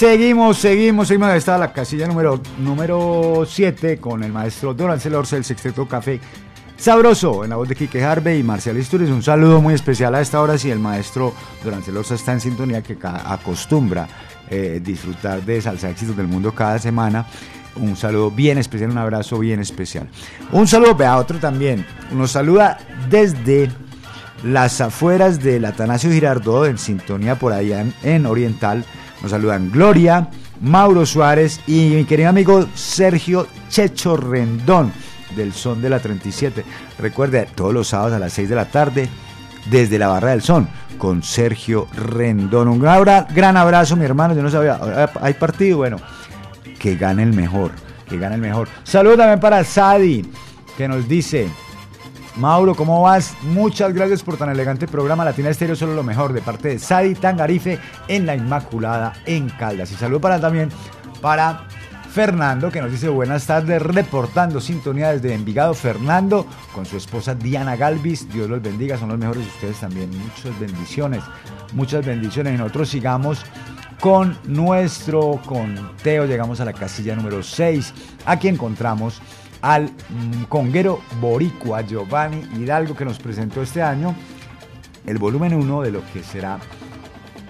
Seguimos, seguimos, seguimos. Está la casilla número número 7 con el maestro Don Celorce del Sexteto Café. Sabroso, en la voz de Quique Harvey y Marcial Isturiz. Un saludo muy especial a esta hora si el maestro Don Celorce está en sintonía que acostumbra eh, disfrutar de salsa éxitos del mundo cada semana. Un saludo bien especial, un abrazo bien especial. Un saludo a otro también. Nos saluda desde las afueras del Atanasio Girardot, en sintonía por allá en Oriental. Nos saludan Gloria, Mauro Suárez y mi querido amigo Sergio Checho Rendón del Son de la 37. Recuerde, todos los sábados a las 6 de la tarde, desde la Barra del Son, con Sergio Rendón. Un gran, abra- gran abrazo, mi hermano. Yo no sabía, ¿hay partido? Bueno, que gane el mejor. que gane el mejor. Saludos también para Sadi, que nos dice, Mauro, ¿cómo vas? Muchas gracias por tan elegante programa. Latina Estéreo, solo lo mejor, de parte de Sadi Tangarife en La Inmaculada, en Caldas. Y saludo para también para Fernando, que nos dice buenas tardes, reportando sintonía desde Envigado. Fernando, con su esposa Diana Galvis, Dios los bendiga, son los mejores ustedes también. Muchas bendiciones, muchas bendiciones. Y nosotros sigamos con nuestro conteo. Llegamos a la casilla número 6. Aquí encontramos al mm, conguero boricua Giovanni Hidalgo que nos presentó este año el volumen 1 de lo que será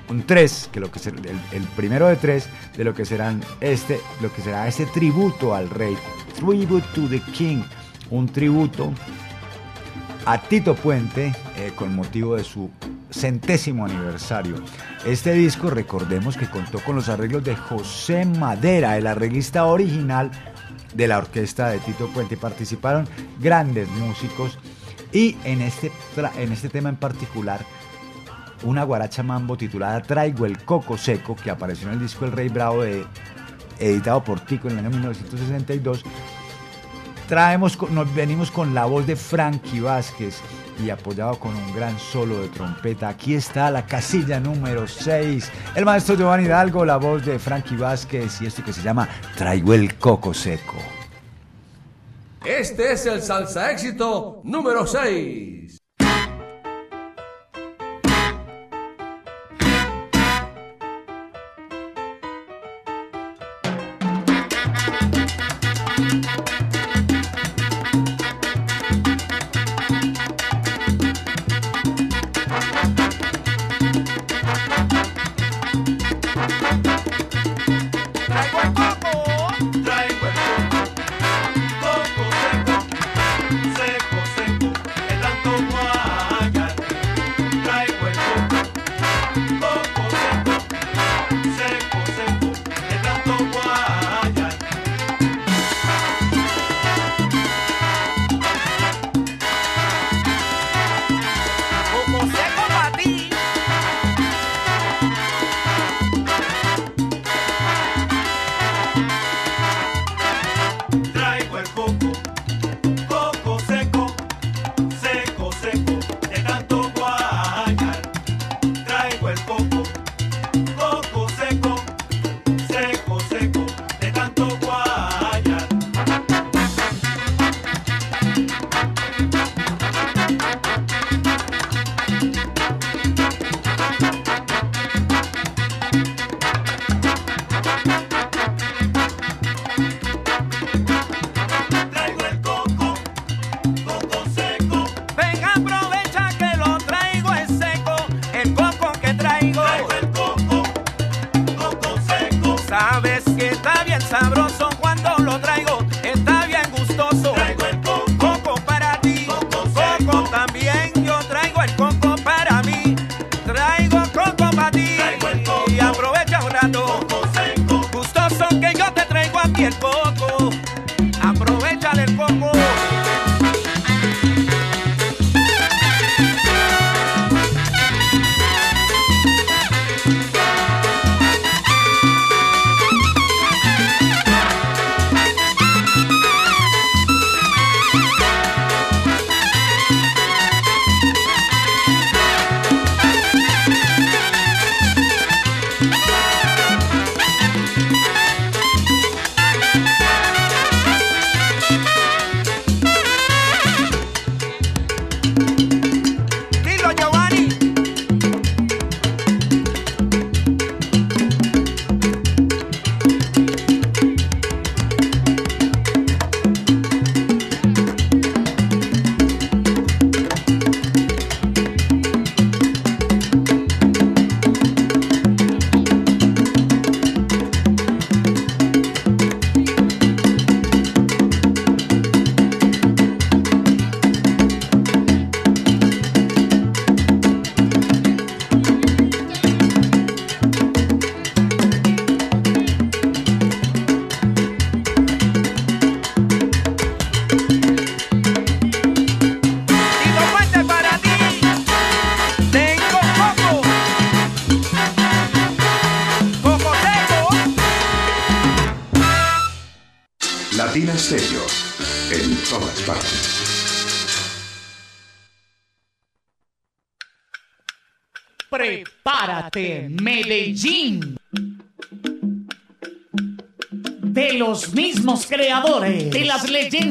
un 3, que lo que será, el, primero de tres de lo que serán este, lo que será este tributo al rey, tribute to the king, un tributo a Tito Puente eh, con motivo de su centésimo aniversario. Este disco, recordemos que contó con los arreglos de José Madera, el arreglista original de la orquesta de Tito Puente. Participaron grandes músicos y en este, en este tema en particular, una guaracha mambo titulada Traigo el Coco Seco, que apareció en el disco El Rey Bravo, de- editado por Tico en el año 1962. Traemos, nos venimos con la voz de Frankie Vázquez y apoyado con un gran solo de trompeta. Aquí está la casilla número 6. El maestro Giovanni Hidalgo, la voz de Frankie Vázquez y esto que se llama Traigo el Coco Seco. Este es el salsa éxito número 6.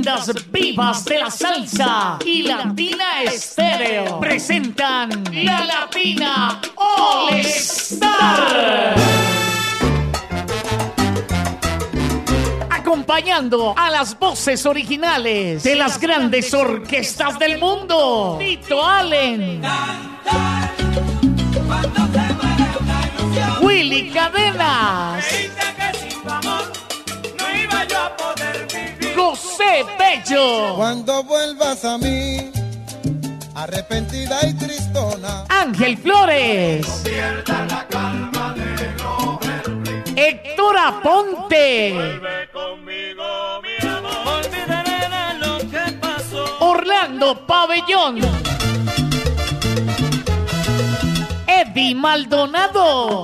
Leyendas vivas de la salsa y Latina Estéreo presentan la Latina All Star. Acompañando a las voces originales de las grandes orquestas del mundo. Tito Allen. Willy Cadenas. Bello. Cuando vuelvas a mí, arrepentida y tristona. Ángel Flores. Héctor Aponte. Orlando Pabellón. Eddie Maldonado.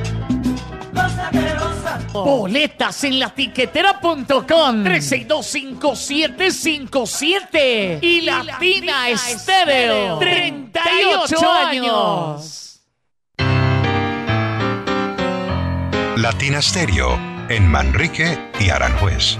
Boletas en la tiquetera.com 3625757 y Latina Estéreo 38 años. Latina Stereo en Manrique y Aranjuez.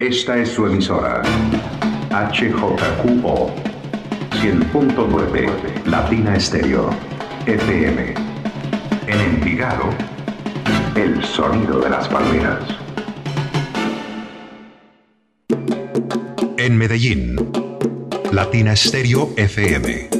Esta es su emisora. HJQO 100.9 Latina Estéreo FM. En Envigado, el sonido de las palmeras. En Medellín, Latina Estéreo FM.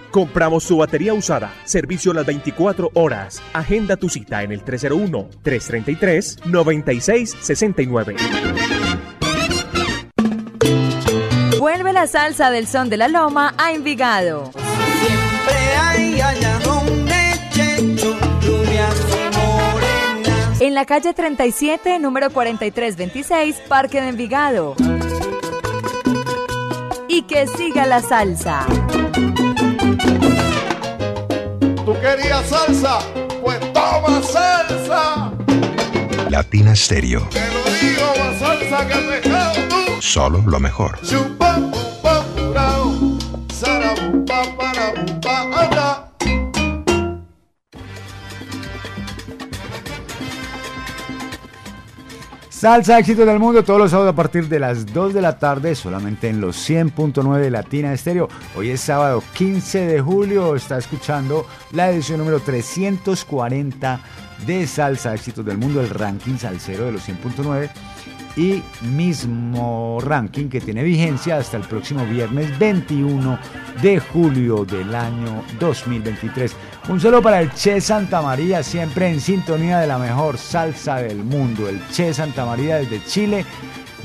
Compramos tu batería usada. Servicio las 24 horas. Agenda tu cita en el 301-333-9669. Vuelve la salsa del son de la loma a Envigado. Siempre hay añadón de checho. En la calle 37, número 4326, Parque de Envigado. Y que siga la salsa. ¿Tú querías salsa? Pues toma salsa. Latina Stereo. Te lo digo, más salsa que pescado tú. Solo lo mejor. Chupa, purao. Anda. Salsa éxito del mundo todos los sábados a partir de las 2 de la tarde, solamente en los 100.9 de Latina Estéreo. Hoy es sábado 15 de julio, está escuchando la edición número 340 de salsa éxitos del mundo, el ranking salsero de los 100.9 y mismo ranking que tiene vigencia hasta el próximo viernes 21 de julio del año 2023. Un saludo para el Che Santa María, siempre en sintonía de la mejor salsa del mundo. El Che Santa María desde Chile,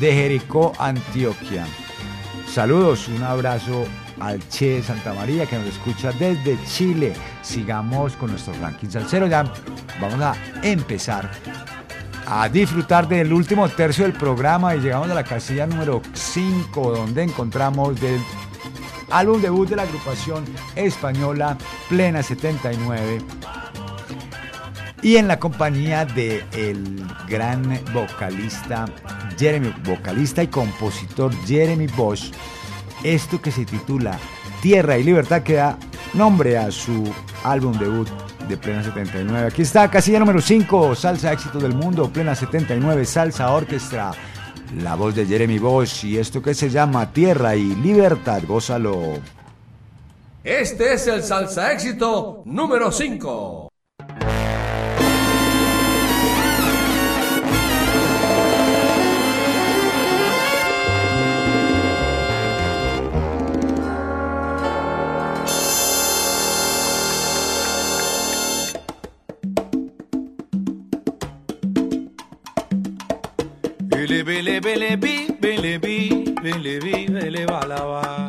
de Jericó, Antioquia. Saludos, un abrazo al Che Santa María que nos escucha desde Chile. Sigamos con nuestro ranking salsero. Ya vamos a empezar a disfrutar del último tercio del programa y llegamos a la casilla número 5 donde encontramos del álbum debut de la agrupación española Plena 79 y en la compañía de el gran vocalista Jeremy, vocalista y compositor Jeremy Bosch, esto que se titula Tierra y Libertad que da nombre a su álbum debut de Plena 79. Aquí está, casilla número 5, Salsa Éxito del Mundo, Plena 79, Salsa Orquestra, la voz de Jeremy Bosch y esto que se llama Tierra y Libertad, gózalo. Este es el salsa éxito número 5. Bele bele bele bi bele bi bele bi bele balaba.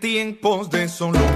Tiempos de solo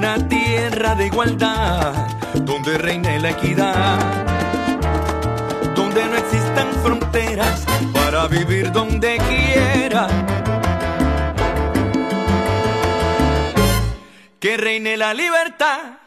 una tierra de igualdad donde reine la equidad, donde no existan fronteras para vivir donde quiera. que reine la libertad.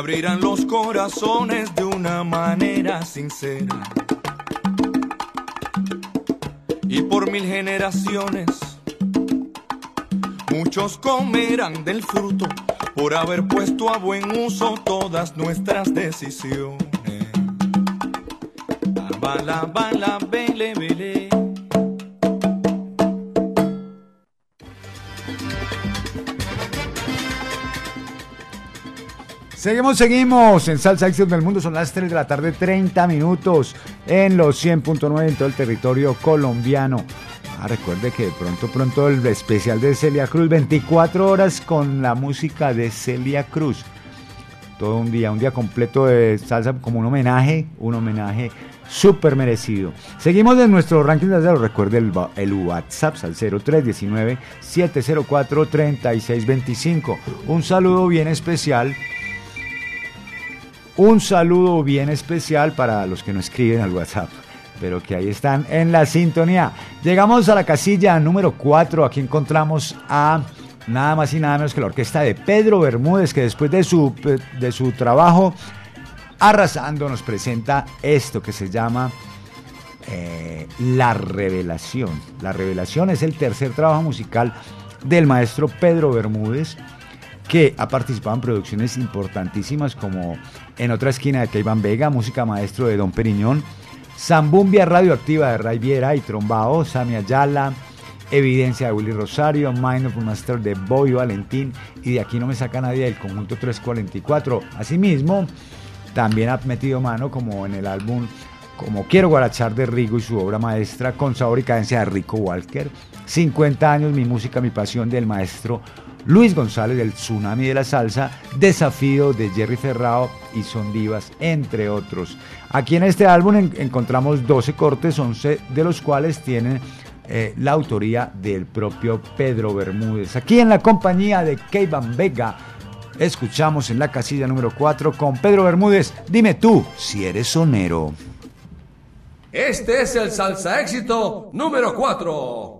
Abrirán los corazones de una manera sincera. Y por mil generaciones, muchos comerán del fruto por haber puesto a buen uso todas nuestras decisiones. Bala, bala, Seguimos, seguimos en Salsa Éxitos del Mundo. Son las 3 de la tarde, 30 minutos en los 100.9 en todo el territorio colombiano. Ah, recuerde que pronto, pronto el especial de Celia Cruz, 24 horas con la música de Celia Cruz. Todo un día, un día completo de salsa como un homenaje, un homenaje súper merecido. Seguimos en nuestro ranking de salsa. Recuerde el, el WhatsApp al 0319-704-3625. Un saludo bien especial un saludo bien especial para los que no escriben al WhatsApp, pero que ahí están en la sintonía. Llegamos a la casilla número 4. Aquí encontramos a nada más y nada menos que la orquesta de Pedro Bermúdez, que después de su, de su trabajo arrasando nos presenta esto que se llama eh, La Revelación. La Revelación es el tercer trabajo musical del maestro Pedro Bermúdez que ha participado en producciones importantísimas como En otra esquina de Caiban Vega, música maestro de Don Periñón, Zambumbia Radioactiva de Ray Viera y Trombao, Sami Ayala, Evidencia de Willy Rosario, Mind of Master de Boy Valentín y de aquí no me saca nadie del conjunto 344. Asimismo, también ha metido mano como en el álbum como Quiero Guarachar de Rigo y su obra maestra con sabor y cadencia de Rico Walker. 50 años, mi música, mi pasión del maestro Luis González del Tsunami de la Salsa, Desafío de Jerry Ferrao y Son Divas, entre otros. Aquí en este álbum en- encontramos 12 cortes, 11 de los cuales tienen eh, la autoría del propio Pedro Bermúdez. Aquí en la compañía de Keivan Vega, escuchamos en la casilla número 4 con Pedro Bermúdez, dime tú si eres sonero. Este es el salsa éxito número 4.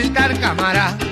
invitar cámara.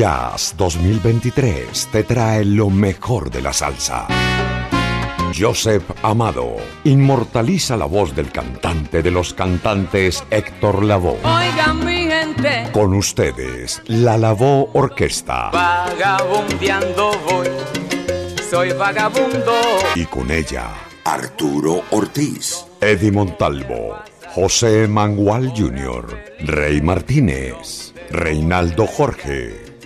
Jazz 2023 te trae lo mejor de la salsa. Joseph Amado inmortaliza la voz del cantante de los cantantes Héctor Lavoe. Oigan mi gente. Con ustedes, la Lavoe Orquesta. Vagabundeando voy, soy vagabundo. Y con ella, Arturo Ortiz. Eddie Montalvo. José Mangual Jr., Rey Martínez, Reinaldo Jorge,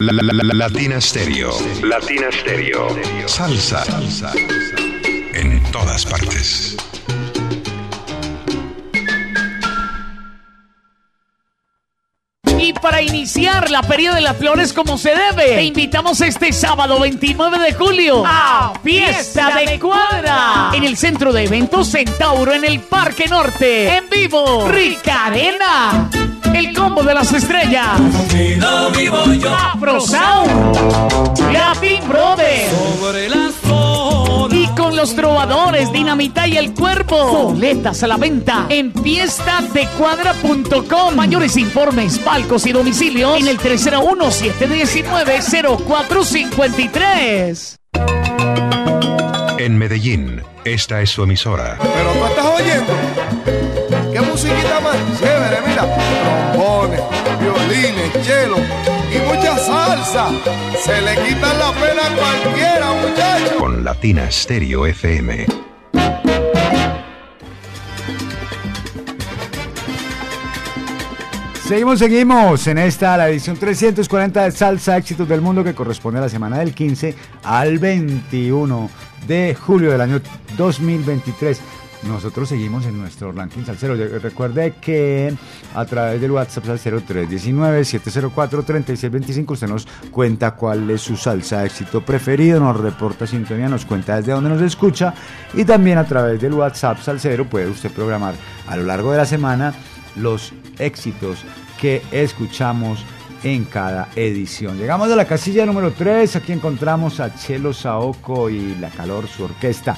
La, la, la, la- Latina Stereo. Latina Stereo. Salsa. En todas partes. Y para iniciar la Feria de las Flores como se debe, te invitamos este sábado 29 de julio a Fiesta de Cuadra en el centro de eventos Centauro en el Parque Norte. En vivo, Rica Arena. El combo de las estrellas. Vivo yo. Afro Sound. Latin Brothers. Sobre las. Y con los trovadores Dinamita y el Cuerpo. Boletas a la venta en fiestadecuadra.com. Mayores informes, palcos y domicilios en el 301-719-0453. En Medellín, esta es su emisora. Pero tú estás oyendo. ¿Qué musiquita más chévere? Mira, trombones, violines, cello y mucha salsa. Se le quita la pena a cualquiera, muchachos. Con Latina Stereo FM. Seguimos, seguimos en esta, la edición 340 de Salsa Éxitos del Mundo que corresponde a la semana del 15 al 21 de julio del año 2023. Nosotros seguimos en nuestro ranking salsero. Recuerde que a través del WhatsApp salsero 319-704-3625 usted nos cuenta cuál es su salsa éxito preferido, nos reporta sintonía, nos cuenta desde dónde nos escucha y también a través del WhatsApp salsero puede usted programar a lo largo de la semana los éxitos que escuchamos en cada edición. Llegamos a la casilla número 3, aquí encontramos a Chelo Saoco y La Calor, su orquesta.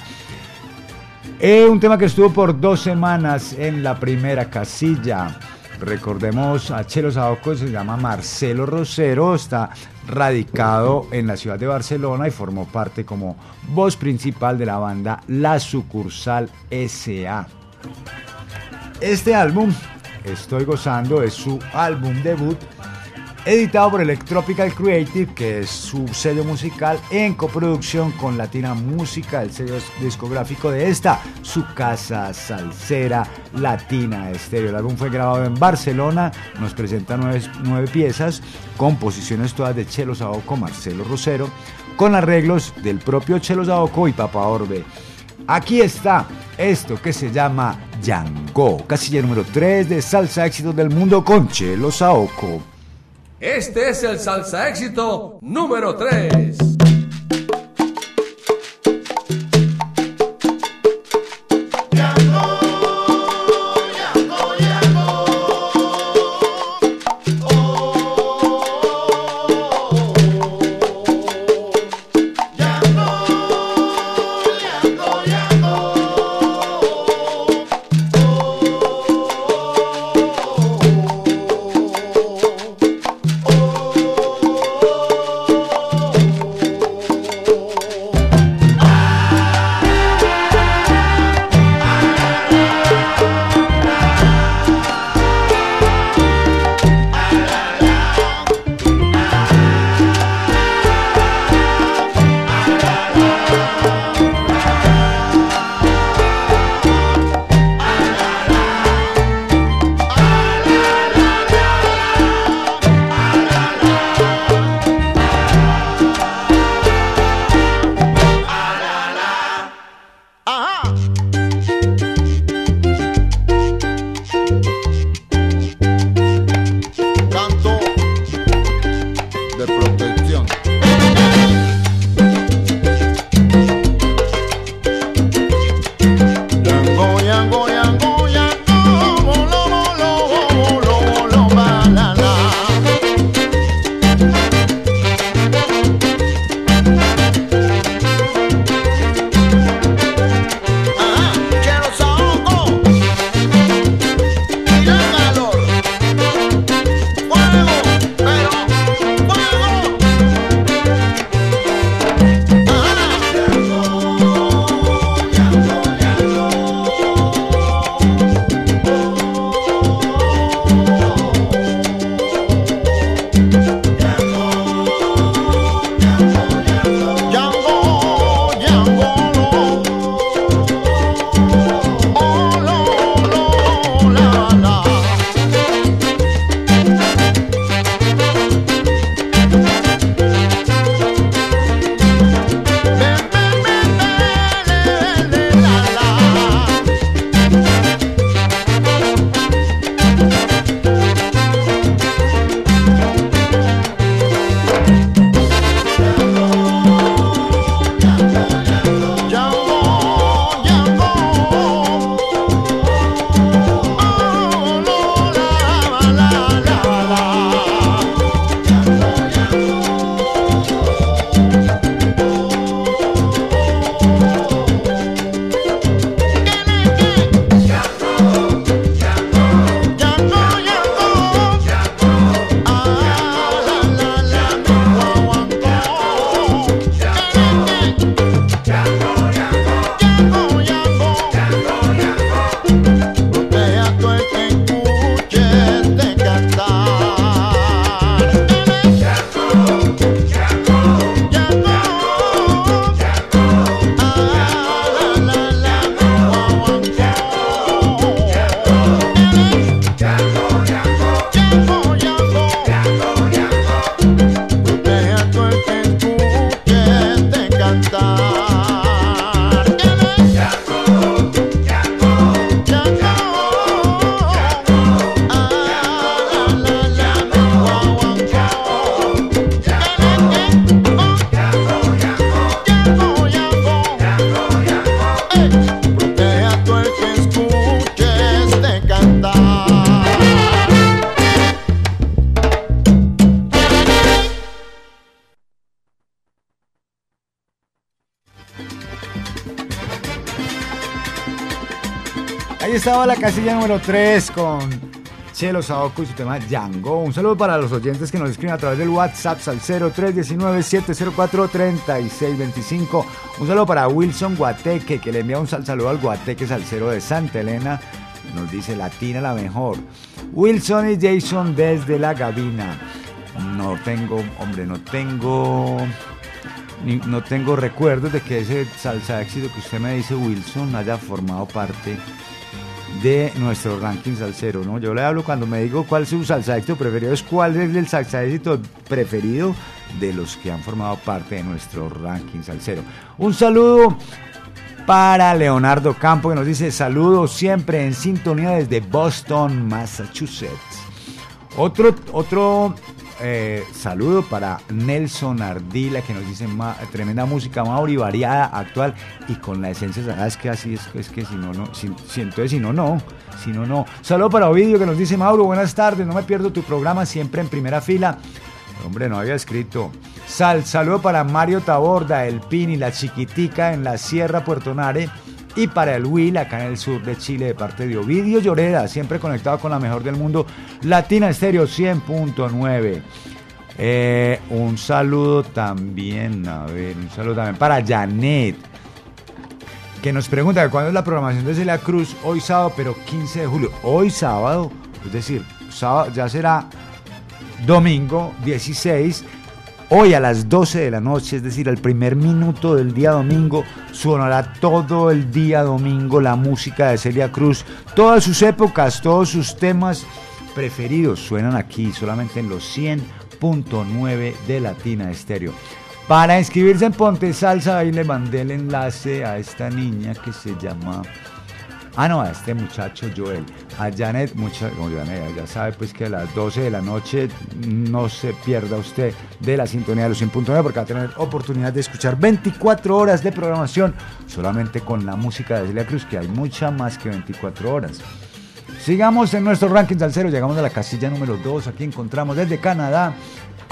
Eh, un tema que estuvo por dos semanas en la primera casilla. Recordemos a Chelo Saoco, se llama Marcelo Rosero, está radicado en la ciudad de Barcelona y formó parte como voz principal de la banda La Sucursal SA. Este álbum, Estoy Gozando, es su álbum debut, editado por Electropical Creative, que es su sello musical en coproducción con Latina Música, el sello discográfico de esta, su casa salsera Latina Estéreo. El álbum fue grabado en Barcelona, nos presenta nueve, piezas, composiciones todas de Chelo Saoco, Marcelo Rosero, con arreglos del propio Chelo Saoco y Papa Orbe. Aquí está esto que se llama Yango, casilla número 3 de Salsa Éxitos del Mundo con Chelo Saoco. Este es el salsa éxito número 3. Casilla número 3 con Chelo y su tema Django. Un saludo para los oyentes que nos escriben a través del WhatsApp al 0319-704-3625. Un saludo para Wilson Guateque, que le envía un sal- saludo al Guateque Salcero de Santa Elena. Nos dice Latina la mejor. Wilson y Jason desde la Gavina. No tengo, hombre, no tengo no tengo recuerdos de que ese salsa éxito que usted me dice, Wilson, haya formado parte de nuestro ranking salsero, ¿no? Yo le hablo cuando me digo cuál es su salsa éxito preferido, es cuál es el salsa preferido de los que han formado parte de nuestro ranking salsero. Un saludo para Leonardo Campo que nos dice saludos siempre en sintonía desde Boston, Massachusetts. Otro, otro eh, saludo para Nelson Ardila que nos dice "Ma- tremenda música, Mauri, variada, actual y con la esencia sagrada. Es que así es, es que si no, no, si, si- entonces si no, no, si no, no. Saludo para Ovidio que nos dice Mauro, buenas tardes, no me pierdo tu programa siempre en primera fila. Hombre, no había escrito. Sal, saludo para Mario Taborda, el Pini, la Chiquitica en la Sierra Puerto Nare. Y para el Will, acá en el sur de Chile, de parte de Ovidio Lloreda, siempre conectado con la mejor del mundo, Latina Estéreo 100.9. Eh, un saludo también, a ver, un saludo también para Janet, que nos pregunta cuándo es la programación de Celia Cruz, hoy sábado, pero 15 de julio. Hoy sábado, es decir, sábado ya será domingo 16, hoy a las 12 de la noche, es decir, al primer minuto del día domingo, sonará todo el día domingo la música de Celia Cruz, todas sus épocas, todos sus temas preferidos suenan aquí, solamente en los 100.9 de Latina Estéreo. Para inscribirse en Ponte Salsa, ahí le mandé el enlace a esta niña que se llama Ah, no, a este muchacho Joel. A Janet, mucha, no, Janet, ya sabe pues que a las 12 de la noche no se pierda usted de la sintonía de los 100.9 porque va a tener oportunidad de escuchar 24 horas de programación solamente con la música de Celia Cruz, que hay mucha más que 24 horas. Sigamos en nuestro ranking salsero, llegamos a la casilla número 2. Aquí encontramos desde Canadá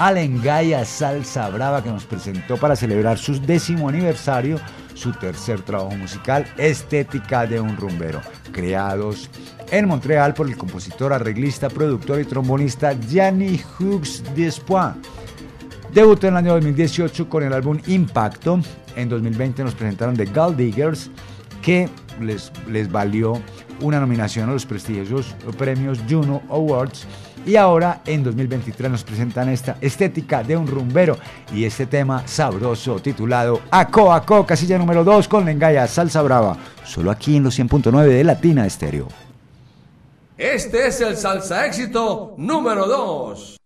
a Lengaya Salsa Brava que nos presentó para celebrar su décimo aniversario su tercer trabajo musical, Estética de un Rumbero, creados en Montreal por el compositor, arreglista, productor y trombonista Gianni Hughes Despois. Debutó en el año 2018 con el álbum Impacto. En 2020 nos presentaron The Gold Diggers, que les, les valió una nominación a los prestigiosos premios Juno Awards. Y ahora en 2023 nos presentan esta estética de un rumbero y este tema sabroso titulado Aco Aco, casilla número 2 con Lengaya Salsa Brava. Solo aquí en los 100.9 de Latina Estéreo. Este es el salsa éxito número 2.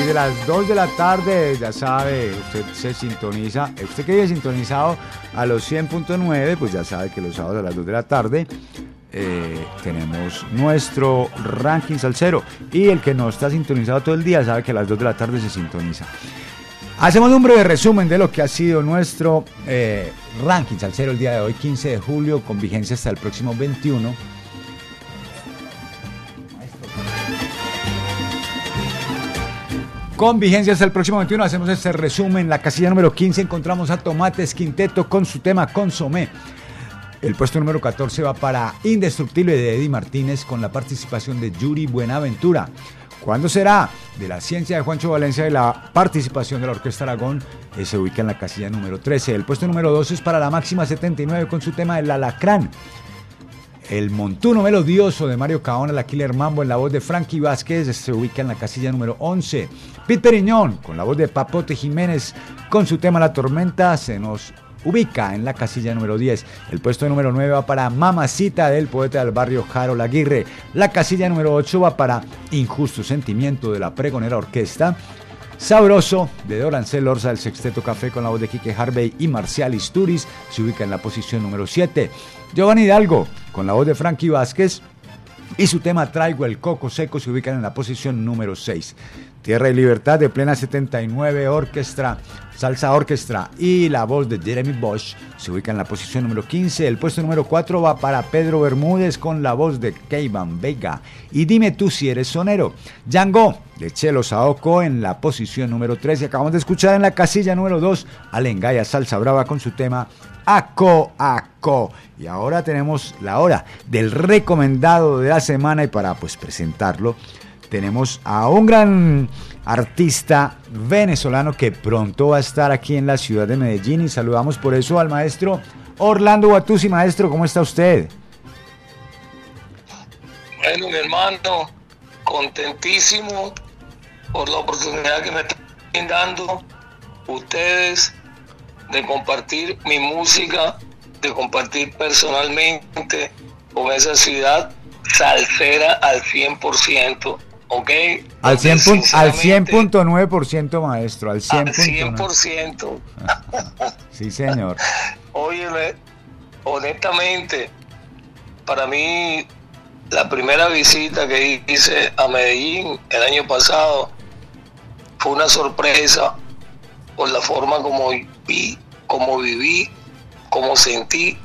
Partir de las 2 de la tarde, ya sabe, usted se sintoniza, usted que vive sintonizado a los 100.9, pues ya sabe que los sábados a las 2 de la tarde eh, tenemos nuestro ranking salsero. Y el que no está sintonizado todo el día sabe que a las 2 de la tarde se sintoniza. Hacemos un breve resumen de lo que ha sido nuestro eh, ranking salsero el día de hoy, 15 de julio, con vigencia hasta el próximo 21. Con vigencia hasta el próximo 21 hacemos este resumen. La casilla número 15 encontramos a Tomates Quinteto con su tema Consomé. El puesto número 14 va para Indestructible de Eddie Martínez con la participación de Yuri Buenaventura. ¿Cuándo será? De la ciencia de Juancho Valencia y la participación de la Orquesta Aragón eh, se ubica en la casilla número 13. El puesto número 12 es para la máxima 79 con su tema El Alacrán. El montuno melodioso de Mario Caona, la Killer Mambo en la voz de Frankie Vázquez se ubica en la casilla número 11. Pete Periñón con la voz de Papote Jiménez con su tema La Tormenta se nos ubica en la casilla número 10. El puesto número 9 va para Mamacita del poeta del barrio Harold Aguirre. La casilla número 8 va para Injusto Sentimiento de la Pregonera Orquesta. Sabroso de Dorancel Orza del Sexteto Café con la voz de Quique Harvey y Marcial Isturiz se ubica en la posición número 7. Giovanni Hidalgo con la voz de Frankie Vázquez y su tema Traigo el Coco Seco se ubican en la posición número 6. Tierra y Libertad de Plena 79 Orquestra, Salsa Orquestra y la voz de Jeremy Bosch se ubica en la posición número 15. El puesto número 4 va para Pedro Bermúdez con la voz de Keivan Vega. Y dime tú si eres sonero. Django de Chelo Saoko en la posición número 3. Y acabamos de escuchar en la casilla número 2 a Lengaya Salsa Brava con su tema Aco Aco. Y ahora tenemos la hora del recomendado de la semana y para pues presentarlo tenemos a un gran artista venezolano que pronto va a estar aquí en la ciudad de Medellín y saludamos por eso al maestro Orlando Guatusi. Maestro, ¿cómo está usted? Bueno, mi hermano, contentísimo por la oportunidad que me están dando ustedes de compartir mi música, de compartir personalmente con esa ciudad salsera al 100%, ¿ok? Al Donde 100 pun- al sinceramente, 100.9% maestro, al al 100.9%. 100%. Sí, señor. Óyeme, honestamente, para mí la primera visita que hice a Medellín el año pasado fue una sorpresa por la forma como vi, como viví, como sentí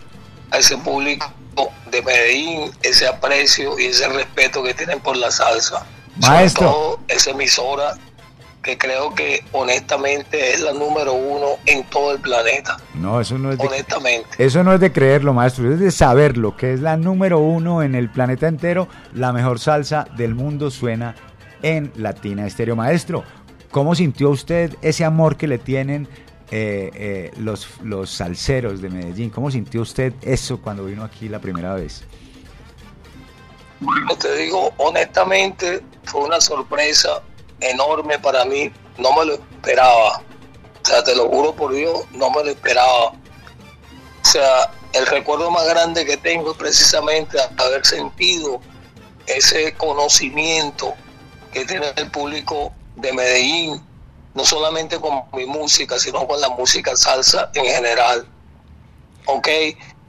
a ese público de Medellín, ese aprecio y ese respeto que tienen por la salsa. Maestro. Sobre todo esa emisora que creo que honestamente es la número uno en todo el planeta. No, eso no es de, Honestamente. eso no es de creerlo, maestro, es de saberlo, que es la número uno en el planeta entero, la mejor salsa del mundo suena en Latina Estéreo. Maestro, ¿cómo sintió usted ese amor que le tienen eh, eh, los, los salseros de Medellín? ¿Cómo sintió usted eso cuando vino aquí la primera vez? Te digo honestamente, fue una sorpresa enorme para mí. No me lo esperaba. O sea, te lo juro por Dios, no me lo esperaba. O sea, el recuerdo más grande que tengo es precisamente haber sentido ese conocimiento que tiene el público de Medellín, no solamente con mi música, sino con la música salsa en general. ¿Ok?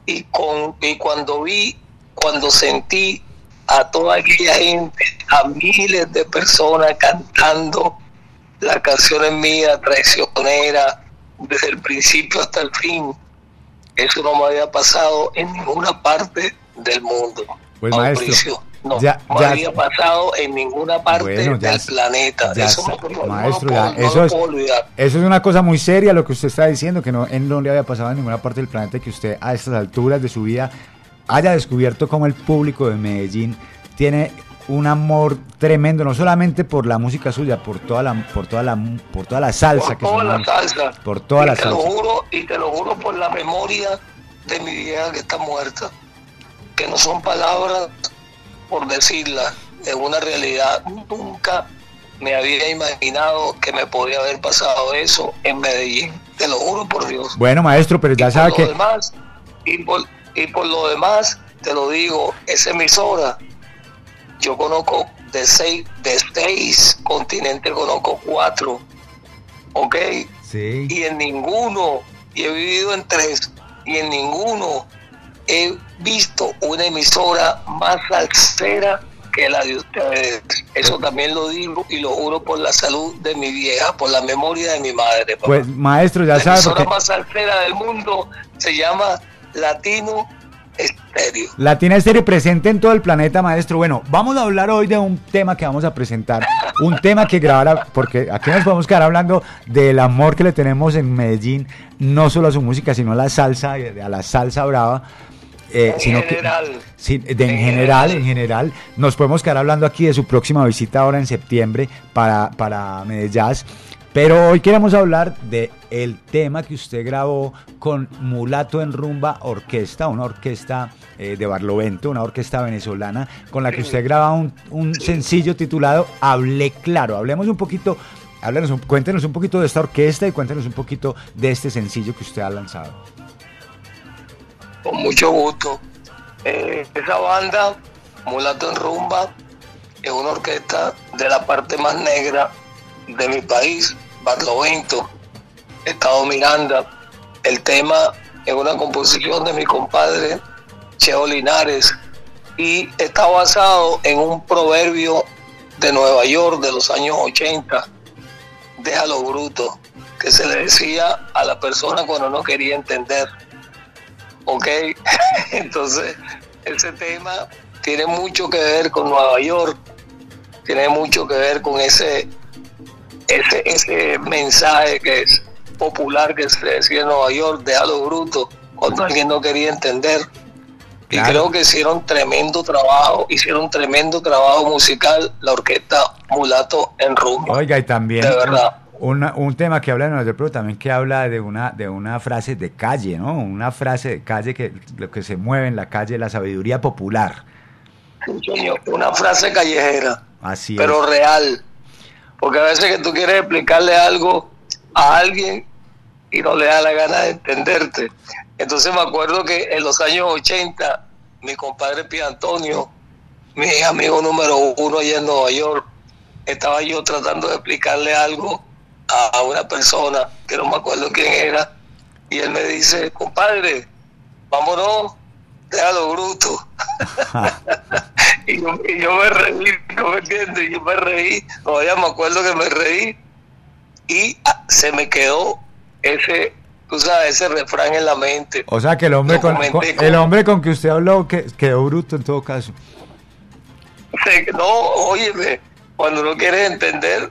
Y, con, y cuando vi, cuando sentí a toda aquella gente, a miles de personas cantando las canciones mías, traicionera, desde el principio hasta el fin. Eso no me había pasado en ninguna parte del mundo. Pues Mauricio. maestro, no, ya- no ya- había pasado en ninguna parte Bueno, ya del planeta. ya Eso no, maestro, puedo- no eso es- olvidar. Eso es una cosa muy seria lo que usted está diciendo, que no, en no le había pasado en ninguna parte del planeta que usted a estas alturas de su vida haya descubierto cómo el público de Medellín tiene un amor tremendo, no solamente por la música suya, por toda la, por toda la, por toda la salsa por que toda la salsa. por toda y la te lo juro, y te lo juro por la memoria de mi vieja que está muerta, que no son palabras por decirlas, es una realidad. Nunca me había imaginado que me podía haber pasado eso en Medellín, te lo juro por Dios. Bueno, maestro, pero ya por sabe lo que demás, y por, y por lo demás, te lo digo, esa emisora, yo conozco de seis, de seis continentes, conozco cuatro, ¿ok? Sí. Y en ninguno, y he vivido en tres, y en ninguno he visto una emisora más salsera que la de ustedes. Eso también lo digo y lo juro por la salud de mi vieja, por la memoria de mi madre. papá. Pues maestro, ya la sabe, emisora porque más salsera del mundo se llama Latino Estéreo. Latina Estéreo presente en todo el planeta, maestro. Bueno, vamos a hablar hoy de un tema que vamos a presentar. Un tema que grabará, porque aquí nos podemos quedar hablando del amor que le tenemos en Medellín, no solo a su música, sino a la salsa, a la salsa brava. eh, En sino general. que sí, de, en general, en general, nos podemos quedar hablando aquí de su próxima visita ahora en septiembre para, para Medellín. Pero hoy queremos hablar de el tema que usted grabó con Mulato en Rumba Orquesta, una orquesta eh, de Barlovento, una orquesta venezolana, con la que usted graba un, un sencillo titulado Hablé Claro. Hablemos un poquito, háblenos cuéntenos un poquito de esta orquesta y cuéntenos un poquito de este sencillo que usted ha lanzado. con mucho gusto. Eh, esa banda, Mulato en Rumba, es una orquesta de la parte más negra de mi país, Barlovento, Estado Miranda. El tema es una composición de mi compadre Cheo Linares y está basado en un proverbio de Nueva York de los años 80, déjalo bruto, que se le decía a la persona cuando no quería entender. ¿ok? Entonces, ese tema tiene mucho que ver con Nueva York, tiene mucho que ver con ese, ese, ese mensaje que es popular que se decía en Nueva York, déjalo bruto, cuando alguien no quería entender. Y Claro. creo que hicieron tremendo trabajo, hicieron tremendo trabajo musical la orquesta Mulato en Rumba. Oiga, y también De verdad. una- un tema que habla de Nueva York, pero también que habla de una, de una frase de calle, ¿no? Una frase de calle que lo que se mueve en la calle, la sabiduría popular. Una frase callejera. Así pero es. real. Porque a veces que tú quieres explicarle algo a alguien y no le da la gana de entenderte. Entonces me acuerdo que en los años 80, mi compadre Pío Antonio, mi amigo número uno allá en Nueva York, estaba yo tratando de explicarle algo a una persona que no me acuerdo quién era, y él me dice, compadre, vámonos, déjalo bruto. y, yo, y yo me reí, ¿no me entiendes? Y yo me reí, todavía me acuerdo que me reí, y ah, se me quedó ese, tú sabes, ese refrán en la mente. O sea que el hombre con, comenté con- con- el hombre con que usted habló que, quedó bruto en todo caso. Se- no, óyeme, cuando no quieres entender,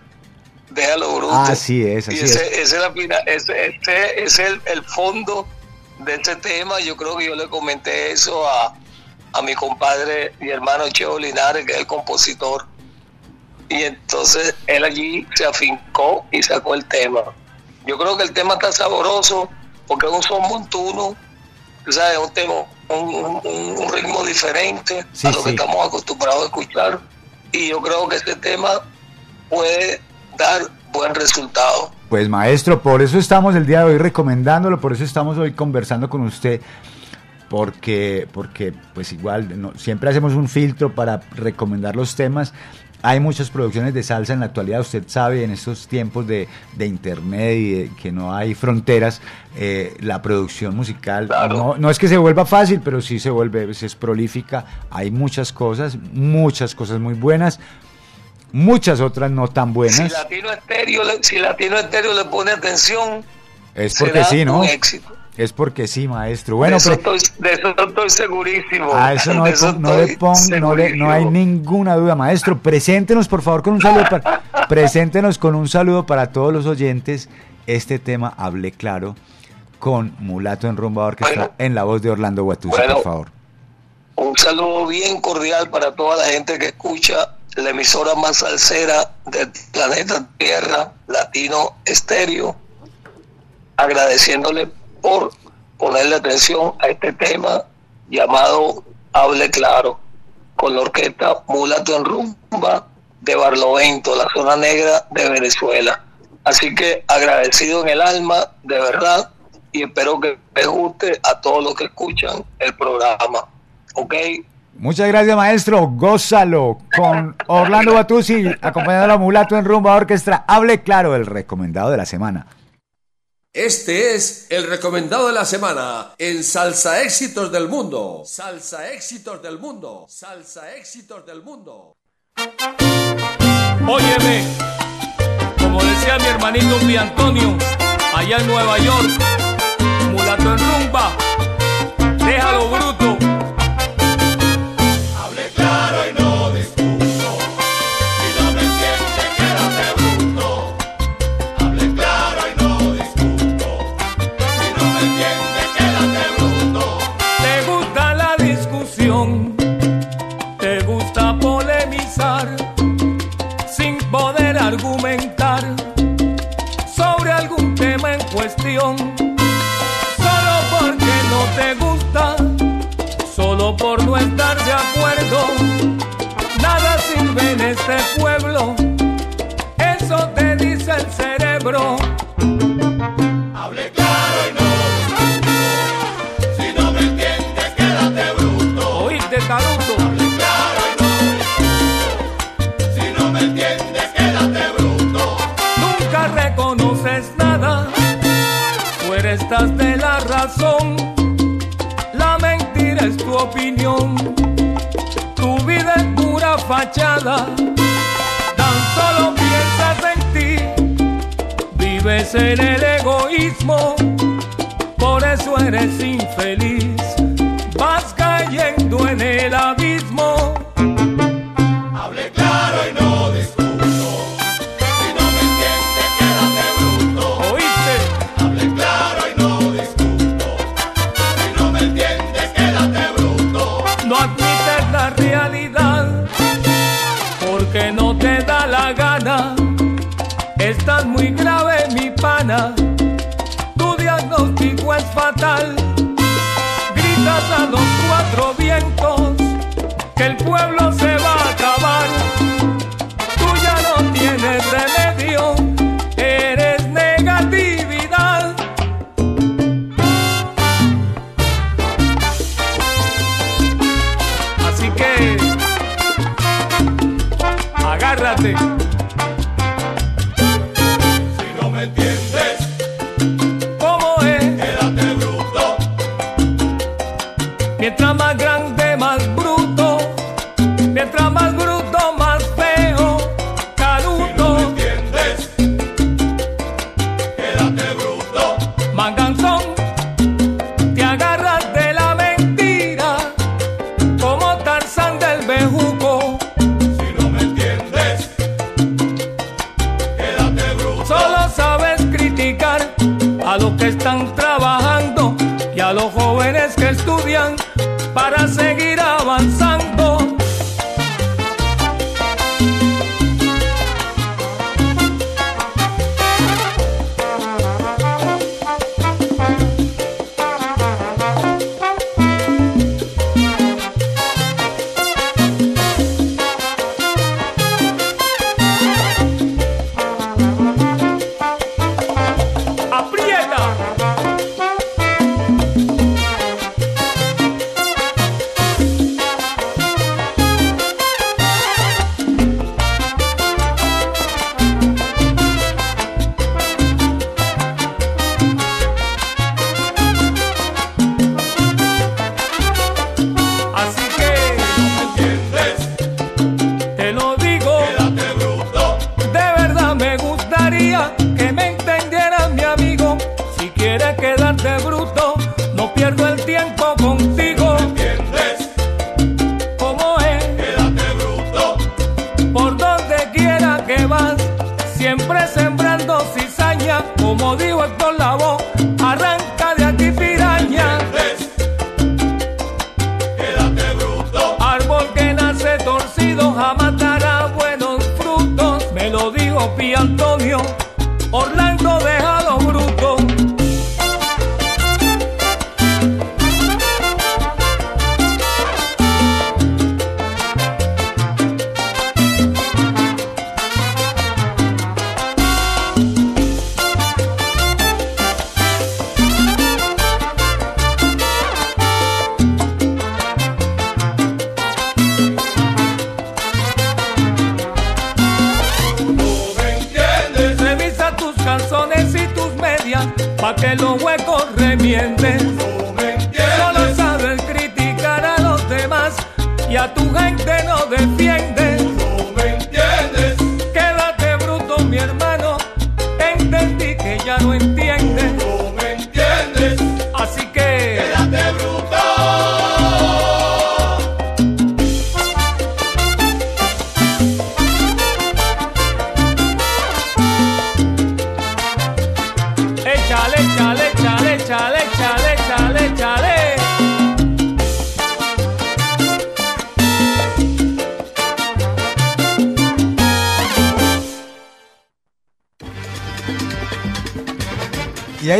déjalo bruto. Así es, así y ese, es. ese es, la fina- ese, ese es el, el fondo de este tema. Yo creo que yo le comenté eso a, a mi compadre y hermano Cheo Linares, que es el compositor. Y entonces él allí se afincó y sacó el tema. Yo creo que el tema está sabroso porque es un son montuno, sabes, un tema, un, un- un ritmo diferente Sí, a lo que estamos acostumbrados a escuchar. Y yo creo que este tema puede dar buen resultado. Pues maestro, por eso estamos el día de hoy recomendándolo, por eso estamos hoy conversando con usted, porque, porque pues igual no- siempre hacemos un filtro para recomendar los temas. Hay muchas producciones de salsa en la actualidad, usted sabe, en estos tiempos de, de internet y de que no hay fronteras, eh, la producción musical no, no es que se vuelva fácil, pero sí se vuelve, es prolífica. Hay muchas cosas, muchas cosas muy buenas, muchas otras no tan Si buenas. Latino Estéreo, si Latino Estéreo le pone atención, Es porque será sí, ¿no? un éxito. Es porque sí, maestro. Bueno, de, eso pero estoy, de eso estoy segurísimo. a eso no, De le pon- no le pon- no le- no hay ninguna duda, maestro. Preséntenos, por favor, con un saludo para, preséntenos con un saludo para todos los oyentes. Este tema hablé claro con Mulato en Rumba Orquesta en la voz de Orlando Guatusi, Bueno. por favor. Un saludo bien cordial para toda la gente que escucha la emisora más salsera del planeta Tierra, Latino Estéreo, agradeciéndole por ponerle atención a este tema llamado Hable Claro, con la orquesta Mulato en Rumba de Barlovento, la zona negra de Venezuela. Así que agradecido en el alma, de verdad, y espero que les guste a todos los que escuchan el programa. ¿Ok? Muchas gracias, maestro. Gózalo con Orlando Batuzzi, acompañado de la Mulato en Rumba Orquestra. Hable claro, el recomendado de la semana. Este es el recomendado de la semana en Salsa Éxitos del Mundo. Salsa Éxitos del Mundo. Salsa Éxitos del Mundo. Óyeme, como decía mi hermanito Pi Antonio, allá en Nueva York, mulato en rumba, déjalo bruto. Solo porque no te gusta, solo por no estar de acuerdo, nada sirve en este pueblo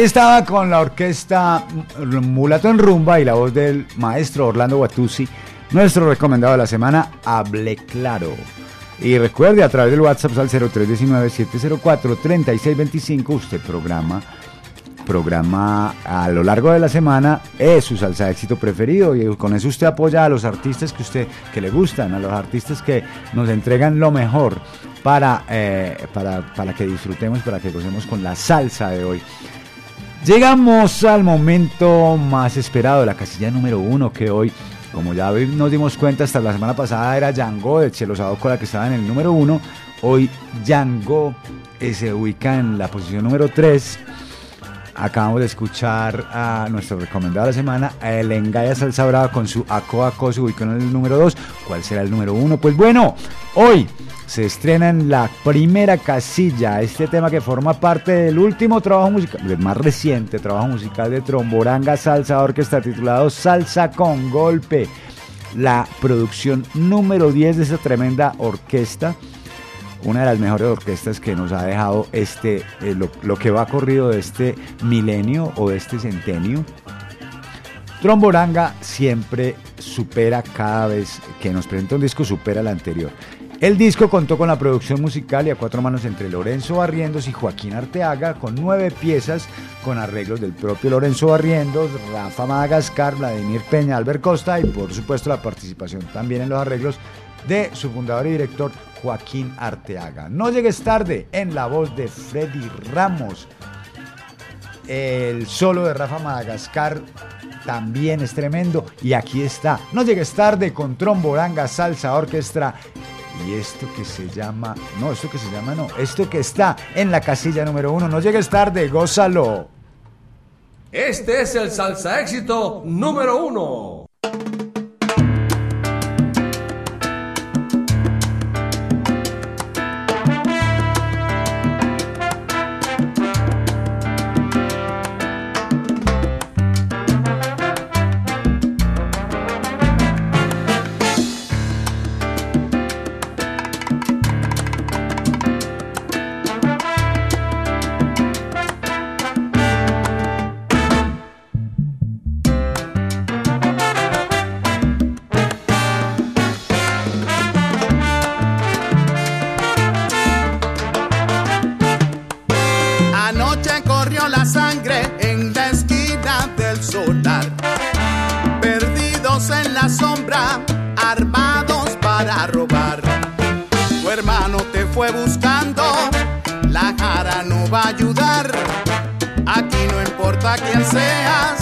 estaba con la orquesta Mulato en Rumba y la voz del maestro Orlando Guatuzzi, nuestro recomendado de la semana, Hable Claro. Y recuerde, a través del WhatsApp al 0319-704-3625, usted programa, programa a lo largo de la semana es su salsa de éxito preferido y con eso usted apoya a los artistas que usted que le gustan, a los artistas que nos entregan lo mejor para, eh, para, para que disfrutemos, para que gocemos con la salsa de hoy. Llegamos al momento más esperado la casilla número uno que hoy, como ya nos dimos cuenta, hasta la semana pasada era Django de Chelo Sadocola que estaba en el número uno. Hoy Django eh, se ubica en la posición número 3. Acabamos de escuchar a nuestro recomendado de la semana, a el Engaya Salsa Brava con su Aco Aco se ubicó en el número 2. ¿Cuál será el número 1? Pues bueno, hoy se estrena en la primera casilla este tema que forma parte del último trabajo musical, del más reciente trabajo musical de Tromboranga Salsa Orquesta titulado Salsa con Golpe. La producción número 10 de esa tremenda orquesta una de las mejores orquestas que nos ha dejado este eh, lo, que va corrido de este milenio o de este centenio. Tromboranga siempre supera cada vez que nos presenta un disco, supera el anterior. El disco contó con la producción musical y a cuatro manos entre Lorenzo Barrientos y Joaquín Arteaga, con nueve piezas con arreglos del propio Lorenzo Barrientos, Rafa Madagascar, Vladimir Peña, Albert Costa y por supuesto la participación también en los arreglos de su fundador y director Joaquín Arteaga. No llegues tarde en la voz de Freddy Ramos. El solo de Rafa Madagascar también es tremendo. Y aquí está. No llegues tarde con Tromboranga Salsa Orquestra. Y esto que se llama. No, esto que se llama no. Esto que está en la casilla número uno. No llegues tarde, gózalo. Este es el salsa éxito número uno. Va a ayudar. Aquí no importa quién seas,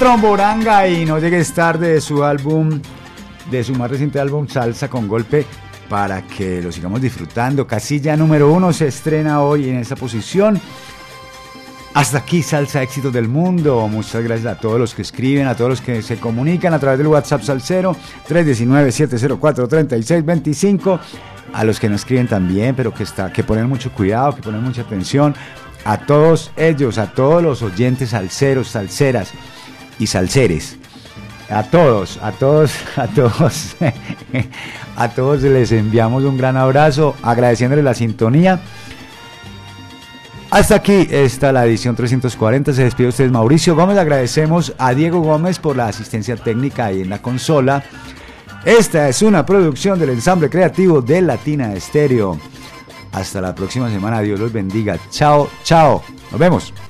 Tromboranga y No Llegues Tarde de su álbum, de su más reciente álbum Salsa con Golpe, para que lo sigamos disfrutando. Casilla número uno se estrena hoy en esa posición. Hasta aquí Salsa Éxitos del Mundo. Muchas gracias a todos los que escriben, a todos los que se comunican a través del WhatsApp Salcero 319-704-3625. A los que no escriben también, pero que, está, que ponen mucho cuidado, que ponen mucha atención. A todos ellos, a todos los oyentes salseros, salseras y salseres. A todos, a todos, a todos, a todos les enviamos un gran abrazo, agradeciéndoles la sintonía. Hasta aquí está la edición 340. Se despide ustedes Mauricio Gómez. Agradecemos a Diego Gómez por la asistencia técnica ahí en la consola. Esta es una producción del ensamble creativo de Latina Estéreo. Hasta la próxima semana. Dios los bendiga. Chao, chao. Nos vemos.